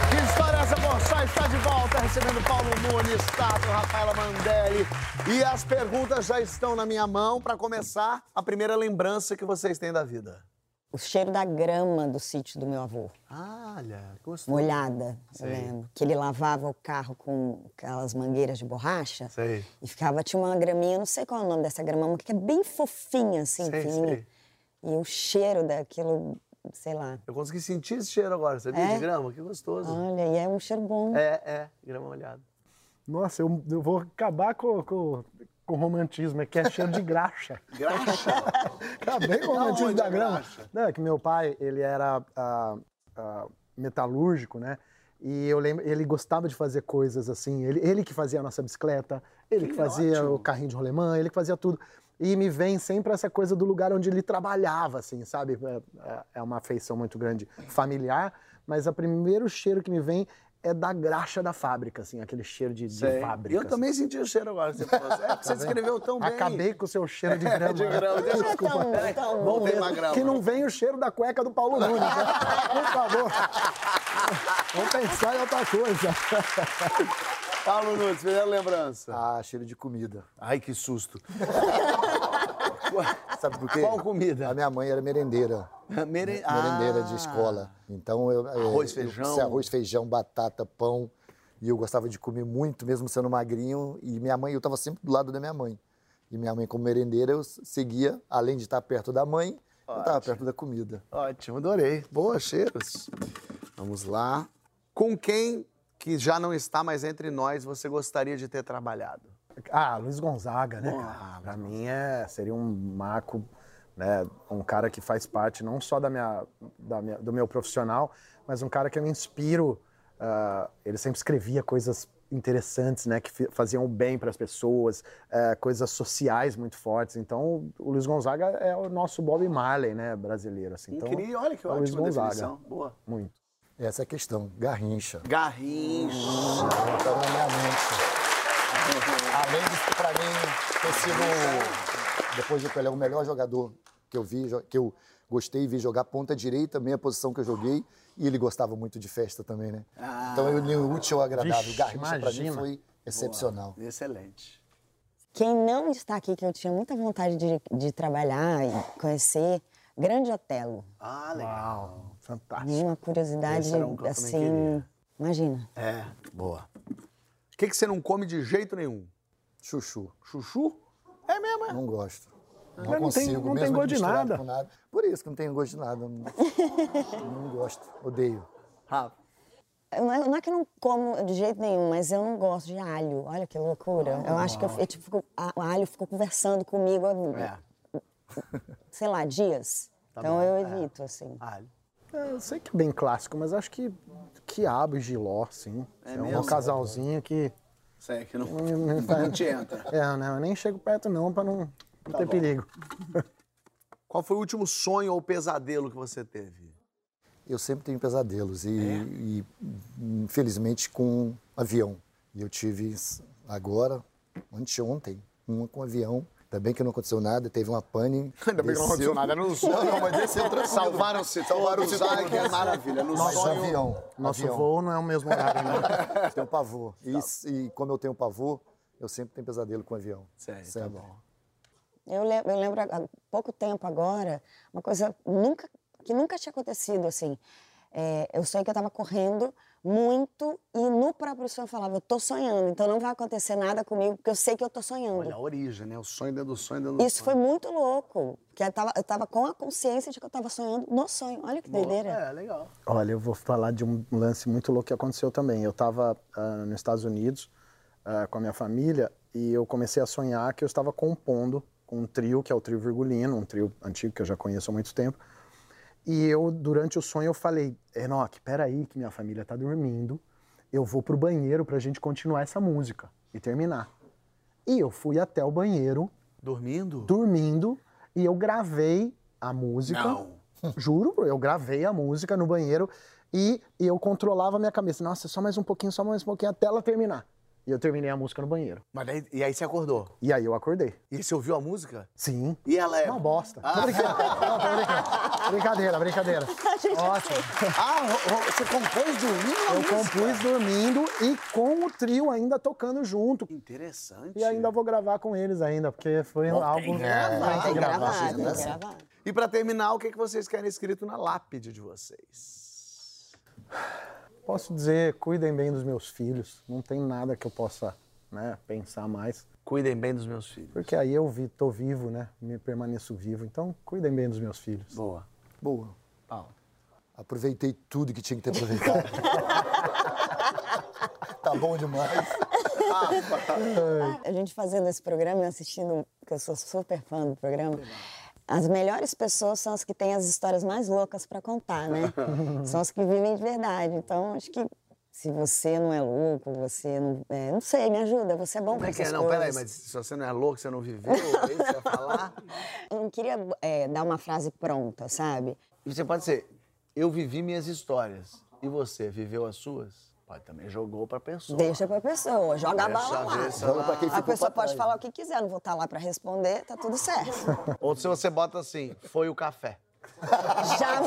[SPEAKER 1] Que história é? Está de volta, recebendo Paulo Nunes, Tato, Rafaela Mandelli. E as perguntas já estão na minha mão para começar a primeira lembrança que vocês têm da vida.
[SPEAKER 2] O cheiro da grama do sítio do meu avô,
[SPEAKER 1] Ah, olha, gostou.
[SPEAKER 2] molhada, eu
[SPEAKER 1] Sei.
[SPEAKER 2] lembro. Que ele lavava o carro com aquelas mangueiras de borracha.
[SPEAKER 1] Sei.
[SPEAKER 2] E ficava, tinha uma graminha, não sei qual é o nome dessa grama, que é bem fofinha, assim,
[SPEAKER 1] Sei,
[SPEAKER 2] fininha.
[SPEAKER 1] sei.
[SPEAKER 2] E o cheiro daquilo, sei lá.
[SPEAKER 1] Eu consegui sentir esse cheiro agora, sabia?
[SPEAKER 2] É?
[SPEAKER 1] De grama, que gostoso.
[SPEAKER 2] Olha, e é um cheiro bom.
[SPEAKER 1] É, é, grama molhada.
[SPEAKER 4] Nossa, eu, eu vou acabar com, com, com romantismo, é que é cheiro de graxa. (laughs)
[SPEAKER 1] Graxa?
[SPEAKER 4] Acabei com o romantismo da
[SPEAKER 1] a
[SPEAKER 4] grama.
[SPEAKER 1] graxa?
[SPEAKER 4] Não, é que meu pai, ele era ah, ah, metalúrgico, né? E eu lembro, ele gostava de fazer coisas assim. Ele, ele que fazia a nossa bicicleta, ele que,
[SPEAKER 1] Que
[SPEAKER 4] fazia
[SPEAKER 1] ótimo.
[SPEAKER 4] o carrinho de rolemã, ele que fazia tudo. E me vem sempre essa coisa do lugar onde ele trabalhava, assim, sabe? É- É, é uma afeição muito grande familiar, mas o primeiro cheiro que me vem é da graxa da fábrica, assim, aquele cheiro de, de fábrica.
[SPEAKER 1] Eu também senti o cheiro agora que você (laughs) falou. É, porque você descreveu tão bem.
[SPEAKER 4] Acabei com o seu cheiro de grama. (laughs)
[SPEAKER 1] de grama. Deixa eu-
[SPEAKER 4] Desculpa.
[SPEAKER 2] Tão-
[SPEAKER 1] Peraí,
[SPEAKER 2] tão
[SPEAKER 1] vamos ver
[SPEAKER 4] Mesmo
[SPEAKER 1] uma grama.
[SPEAKER 4] Que não vem o cheiro da cueca do Paulo Nunes, né? Por favor. (laughs) Vamos pensar em outra coisa.
[SPEAKER 1] Paulo Nunes, primeira lembrança.
[SPEAKER 3] Ah, cheiro de comida.
[SPEAKER 1] Ai, que susto. (laughs)
[SPEAKER 3] Sabe por quê?
[SPEAKER 1] Qual comida?
[SPEAKER 3] A minha mãe era merendeira.
[SPEAKER 1] Mere...
[SPEAKER 3] Merendeira
[SPEAKER 1] Ah.
[SPEAKER 3] de escola. Então eu. é,
[SPEAKER 1] Arroz,
[SPEAKER 3] eu-
[SPEAKER 1] feijão.
[SPEAKER 3] se arroz, feijão, batata, pão. E eu gostava de comer muito, mesmo sendo magrinho. E minha mãe, eu estava sempre do lado da minha mãe. E minha mãe, como merendeira, eu seguia, além de estar perto da mãe, eu estava perto da comida.
[SPEAKER 1] Ótimo, adorei. Boa, cheiros. Vamos lá. Com quem que já não está mais entre nós você gostaria de ter trabalhado?
[SPEAKER 4] Ah, Luiz Gonzaga, né, cara? Pra mim é, seria um marco, né? Um cara que faz parte não só da minha, da minha- do meu profissional, mas um cara que eu me inspiro. ah, ele sempre escrevia coisas interessantes, né? Que faziam bem para as pessoas, eh, coisas sociais muito fortes. Então, o Luiz Gonzaga é o nosso Bob Marley, né? Brasileiro, assim. Então,
[SPEAKER 1] Incrível, olha que
[SPEAKER 4] é o Luiz
[SPEAKER 1] ótima
[SPEAKER 4] Gonzaga.
[SPEAKER 1] definição. Boa.
[SPEAKER 4] Muito.
[SPEAKER 3] Essa é a questão, garrincha.
[SPEAKER 1] Garrincha.
[SPEAKER 3] Então, na minha mente. Além de, pra mim, ter sido, depois de eu pegar o melhor jogador que eu vi, que eu gostei e vi jogar ponta direita, meia posição que eu joguei, e ele gostava muito de festa também, né? Então eu uni o útil ao agradável.
[SPEAKER 4] Vixe,
[SPEAKER 3] Garrincha pra mim foi excepcional.
[SPEAKER 1] Excelente.
[SPEAKER 2] Quem não está aqui, que eu tinha muita vontade de, de trabalhar e conhecer, Grande Otelo.
[SPEAKER 1] Ah, legal.
[SPEAKER 4] Uau, fantástico.
[SPEAKER 2] Uma curiosidade,
[SPEAKER 1] Esse era um que eu também
[SPEAKER 2] assim, imagina.
[SPEAKER 1] É, boa. O que, que você não come de jeito nenhum?
[SPEAKER 3] Chuchu.
[SPEAKER 1] Chuchu? É mesmo, é?
[SPEAKER 3] Não gosto. Não
[SPEAKER 4] não tem-
[SPEAKER 3] consigo,
[SPEAKER 4] não tem gosto de nada.
[SPEAKER 3] com nada. Por isso que não tem gosto de nada. Não, (laughs) não gosto, odeio.
[SPEAKER 1] Rafa.
[SPEAKER 2] Não é, não é que eu não como de jeito nenhum, mas eu não gosto de alho. Olha que loucura. eu acho que eu, eu, tipo, a- o alho ficou conversando comigo,
[SPEAKER 1] É. (laughs)
[SPEAKER 2] sei lá, dias.
[SPEAKER 1] Tá
[SPEAKER 2] então
[SPEAKER 1] bom,
[SPEAKER 2] eu
[SPEAKER 1] é.
[SPEAKER 2] evito, assim.
[SPEAKER 1] Alho.
[SPEAKER 4] É, eu sei que é bem clássico, mas acho que quiabo e giló, sim.
[SPEAKER 1] É
[SPEAKER 4] É,
[SPEAKER 1] mesmo?
[SPEAKER 4] um casalzinho que...
[SPEAKER 1] Sei que não,
[SPEAKER 4] não- (laughs)
[SPEAKER 1] não te entra.
[SPEAKER 4] É, né? Eu nem chego perto não, pra não, não
[SPEAKER 1] Tá
[SPEAKER 4] ter
[SPEAKER 1] bom.
[SPEAKER 4] perigo. (laughs)
[SPEAKER 1] Qual foi o último sonho ou pesadelo que você teve?
[SPEAKER 3] Eu sempre tenho pesadelos e,
[SPEAKER 1] É?
[SPEAKER 3] e, infelizmente com avião. E eu tive agora, anteontem, uma com avião. Ainda bem que não aconteceu nada, teve uma pane.
[SPEAKER 1] Ainda bem que não aconteceu nada, no sonho.
[SPEAKER 3] Não, não, mas desceu tranquilo.
[SPEAKER 1] Salvaram-se, salvaram-se
[SPEAKER 3] Salvaram-se
[SPEAKER 1] ai, que
[SPEAKER 3] todos.
[SPEAKER 1] maravilha. No
[SPEAKER 3] Mas
[SPEAKER 1] sonho...
[SPEAKER 3] avião.
[SPEAKER 4] Nosso
[SPEAKER 3] avião.
[SPEAKER 4] voo não é o mesmo horário, né?
[SPEAKER 3] Eu (laughs) tenho pavor. E, e como eu tenho pavor, eu sempre tenho pesadelo com avião.
[SPEAKER 1] Sério, tá
[SPEAKER 3] Sempre.
[SPEAKER 1] bom.
[SPEAKER 2] Eu lembro, eu lembro há pouco tempo agora, uma coisa nunca, que nunca tinha acontecido, assim. É, eu sonhei que eu estava correndo muito e no próprio sonho eu falava, eu tô sonhando, então não vai acontecer nada comigo, porque eu sei que eu tô sonhando.
[SPEAKER 1] Olha a origem, né? O sonho dentro do sonho dentro do
[SPEAKER 2] Isso foi
[SPEAKER 1] sonho.
[SPEAKER 2] muito louco, porque eu tava, eu tava com a consciência de que eu tava sonhando no sonho. Olha que doideira.
[SPEAKER 1] É, legal.
[SPEAKER 4] Olha, eu vou falar de um lance muito louco que aconteceu também. Eu estava nos Estados Unidos ah, com a minha família e eu comecei a sonhar que eu estava compondo com um trio, que é o trio Virgulino, um trio antigo que eu já conheço há muito tempo. E eu, durante o sonho, eu falei, Enoque, peraí que minha família está dormindo eu vou pro banheiro pra gente continuar essa música e terminar. E eu fui até o banheiro,
[SPEAKER 1] Dormindo?
[SPEAKER 4] dormindo, e eu gravei a música.
[SPEAKER 1] Não. (laughs)
[SPEAKER 4] Juro, eu gravei a música no banheiro e, e eu controlava a minha cabeça. Nossa, só mais um pouquinho, só mais um pouquinho até ela terminar. E eu terminei a música no banheiro.
[SPEAKER 1] Mas daí, e aí você acordou?
[SPEAKER 4] E aí eu acordei.
[SPEAKER 1] E você ouviu a música?
[SPEAKER 4] Sim.
[SPEAKER 1] E ela é.
[SPEAKER 4] Uma bosta. Tô brincando. Não, tô brincando. Brincadeira, brincadeira. (laughs) Ótimo.
[SPEAKER 1] Ah, você compôs dormindo?
[SPEAKER 4] Eu
[SPEAKER 1] música?
[SPEAKER 4] compus dormindo e com o trio ainda tocando junto.
[SPEAKER 1] Interessante.
[SPEAKER 4] E ainda vou gravar com eles ainda, porque foi
[SPEAKER 1] tem que
[SPEAKER 4] é, que gravar.
[SPEAKER 2] gravar.
[SPEAKER 1] E pra terminar, o que, que vocês querem escrito na lápide de vocês?
[SPEAKER 4] Posso dizer, cuidem bem dos meus filhos. Não tem nada que eu possa né, pensar mais.
[SPEAKER 1] Cuidem bem dos meus filhos.
[SPEAKER 4] Porque aí eu vi, tô vivo, né? Me permaneço vivo. Então, cuidem bem dos meus filhos.
[SPEAKER 1] Boa.
[SPEAKER 3] Boa.
[SPEAKER 1] Paulo.
[SPEAKER 3] Aproveitei tudo que tinha que ter aproveitado. (laughs) tá bom demais.
[SPEAKER 2] A gente fazendo esse programa e assistindo, que eu sou super fã do programa, as melhores pessoas são as que têm as histórias mais loucas para contar, né? (laughs) são as que vivem de verdade. Então, acho que se você não é louco, você não. é, não sei, me ajuda, você é bom
[SPEAKER 1] Como
[SPEAKER 2] com
[SPEAKER 1] é que é? Não, peraí, mas se você não é louco, você não viveu, é isso que você vai falar? (laughs)
[SPEAKER 2] Eu não queria é, dar uma frase pronta, sabe?
[SPEAKER 1] Você pode ser, eu vivi minhas histórias. E você, viveu as suas? Pode também jogou pra pessoa.
[SPEAKER 2] Deixa pra pessoa, joga a bala lá.
[SPEAKER 3] Joga pra quem
[SPEAKER 2] A pessoa
[SPEAKER 3] pra
[SPEAKER 2] pode
[SPEAKER 3] trás.
[SPEAKER 2] falar o que quiser, não vou estar lá pra responder, tá tudo certo. (laughs)
[SPEAKER 1] Ou se você bota assim, foi o café.
[SPEAKER 2] Já.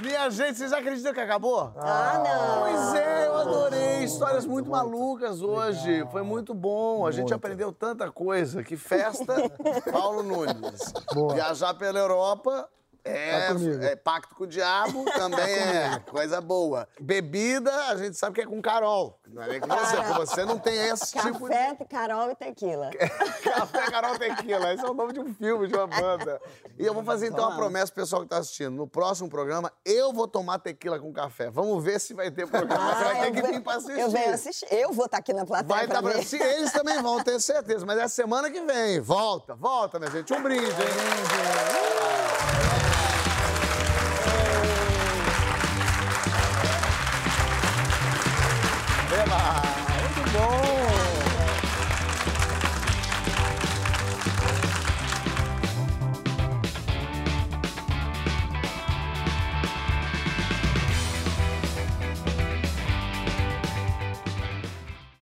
[SPEAKER 2] (laughs)
[SPEAKER 1] Minha gente, vocês acreditam que acabou?
[SPEAKER 2] Ah, não.
[SPEAKER 1] Pois é, eu adorei. Histórias muito malucas hoje. Foi muito bom. A gente aprendeu tanta coisa. Que festa, (laughs) Paulo Nunes.
[SPEAKER 4] Boa.
[SPEAKER 1] Viajar pela Europa é,
[SPEAKER 4] Tá
[SPEAKER 1] é pacto com o diabo, também é coisa boa. Bebida, a gente sabe que é com Carol. Não é nem com você, porque você não tem esse tipo de...
[SPEAKER 2] Café, Carol e tequila. (laughs)
[SPEAKER 1] Café Carol Tequila. Esse é o nome de um filme, de uma banda. E eu vou fazer então uma promessa pro pessoal que tá assistindo. No próximo programa, eu vou tomar tequila com café. Vamos ver se vai ter programa. Você vai
[SPEAKER 2] Ah,
[SPEAKER 1] ter que vir pra assistir.
[SPEAKER 2] Eu venho assistir. Eu vou estar aqui na plateia
[SPEAKER 1] Vai
[SPEAKER 2] pra
[SPEAKER 1] tá, se eles também vão, tenho certeza. Mas é semana que vem. Volta, volta, minha gente. Um brinde, hein? Eba, muito